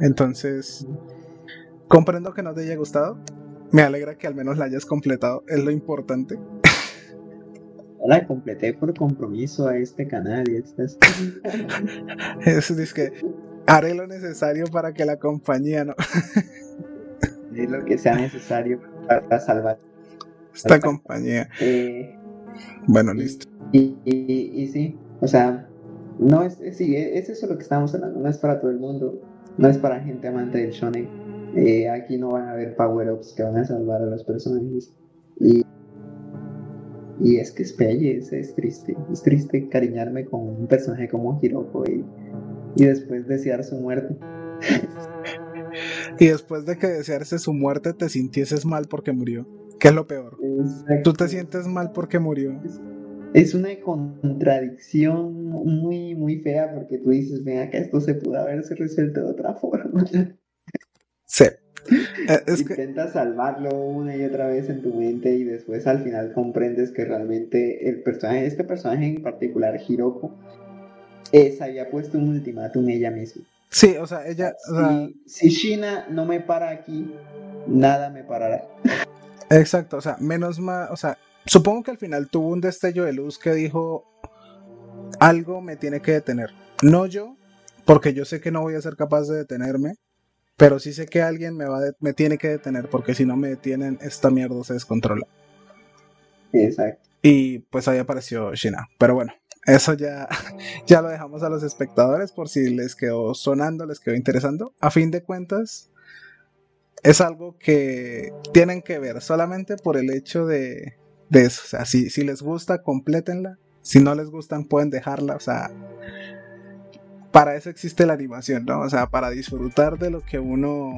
Entonces, comprendo que no te haya gustado. Me alegra que al menos la hayas completado, es lo importante. La completé por compromiso a este canal y estas. Eso es que haré lo necesario para que la compañía no. lo que sea necesario para salvar esta compañía. Eh, bueno, listo. Y, y, y, sí, o sea, no es, sí, es eso lo que estamos hablando, no es para todo el mundo, no es para gente amante del shonen. Eh, aquí no van a haber power-ups que van a salvar a los personajes. Y, y es que es pelle, es, triste. Es triste cariñarme con un personaje como Hiroko y, y después desear su muerte. y después de que desearse su muerte te sintieses mal porque murió. ¿Qué es lo peor? Tú te sientes mal porque murió es una contradicción muy, muy fea porque tú dices, venga, que esto se pudo haberse resuelto de otra forma. Sí. Eh, Intentas salvarlo una y otra vez en tu mente y después al final comprendes que realmente el personaje, este personaje en particular, Hiroko, se había puesto un ultimátum ella misma. Sí, o sea, ella... Si, si Shina no me para aquí, nada me parará. Exacto, o sea, menos mal, o sea, Supongo que al final tuvo un destello de luz que dijo, algo me tiene que detener. No yo, porque yo sé que no voy a ser capaz de detenerme, pero sí sé que alguien me, va me tiene que detener, porque si no me detienen, esta mierda se descontrola. Exacto. Y pues ahí apareció Shina. Pero bueno, eso ya, ya lo dejamos a los espectadores por si les quedó sonando, les quedó interesando. A fin de cuentas, es algo que tienen que ver solamente por el hecho de, de eso. O sea, si, si les gusta, complétenla. Si no les gustan, pueden dejarla. O sea, para eso existe la animación, ¿no? O sea, para disfrutar de lo que uno.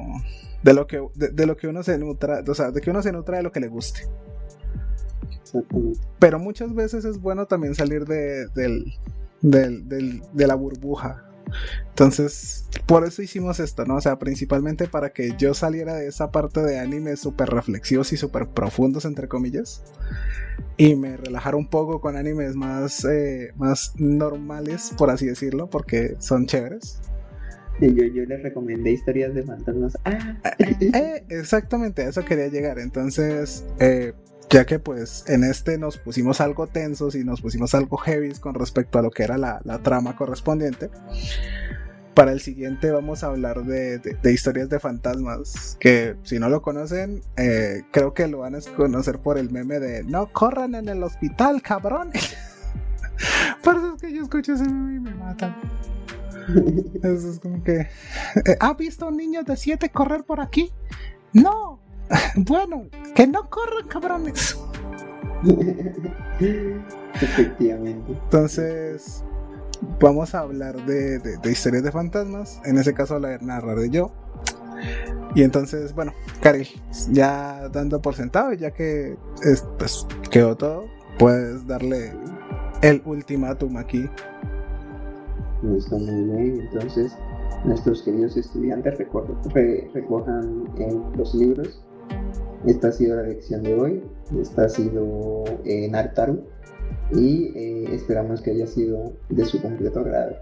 De lo que, de, lo que uno se nutra. O sea, de que uno se nutra de lo que le guste. Pero muchas veces es bueno también salir de, del, del, del, de la burbuja. Entonces, por eso hicimos esto, ¿no? O sea, principalmente para que yo saliera de esa parte de anime súper reflexivos y súper profundos, entre comillas, y me relajara un poco con animes más, eh, más normales, por así decirlo, porque son chéveres. Yo, yo les recomendé historias de fantasmas. Ah. Eh, eh, exactamente, a eso quería llegar. Entonces, ya que pues en este nos pusimos algo tensos y nos pusimos algo heavy con respecto a lo que era la, trama correspondiente. Para el siguiente vamos a hablar de, historias de fantasmas, que si no lo conocen, eh, creo que lo van a conocer por el meme de no corran en el hospital, cabrón. por eso es que yo escucho ese meme y me matan. Eso es como que... Eh, ¿Ha visto un niño de 7 correr por aquí? No, bueno, que no corran, cabrones. Efectivamente. Entonces, vamos a hablar de, historias de fantasmas. En ese caso, la narraré yo. Y entonces, bueno, Cari, ya dando por sentado, ya que pues, quedó todo, puedes darle el ultimátum aquí. Está muy bien, entonces nuestros queridos estudiantes recojan los libros esta ha sido la lección de hoy. Esta ha sido eh, Nartaru. Y eh, esperamos que haya sido de su completo agrado.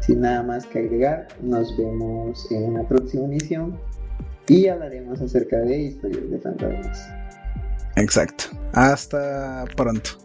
Sin nada más que agregar, nos vemos en una próxima emisión y hablaremos acerca de historias de fantasmas. Exacto. Hasta pronto.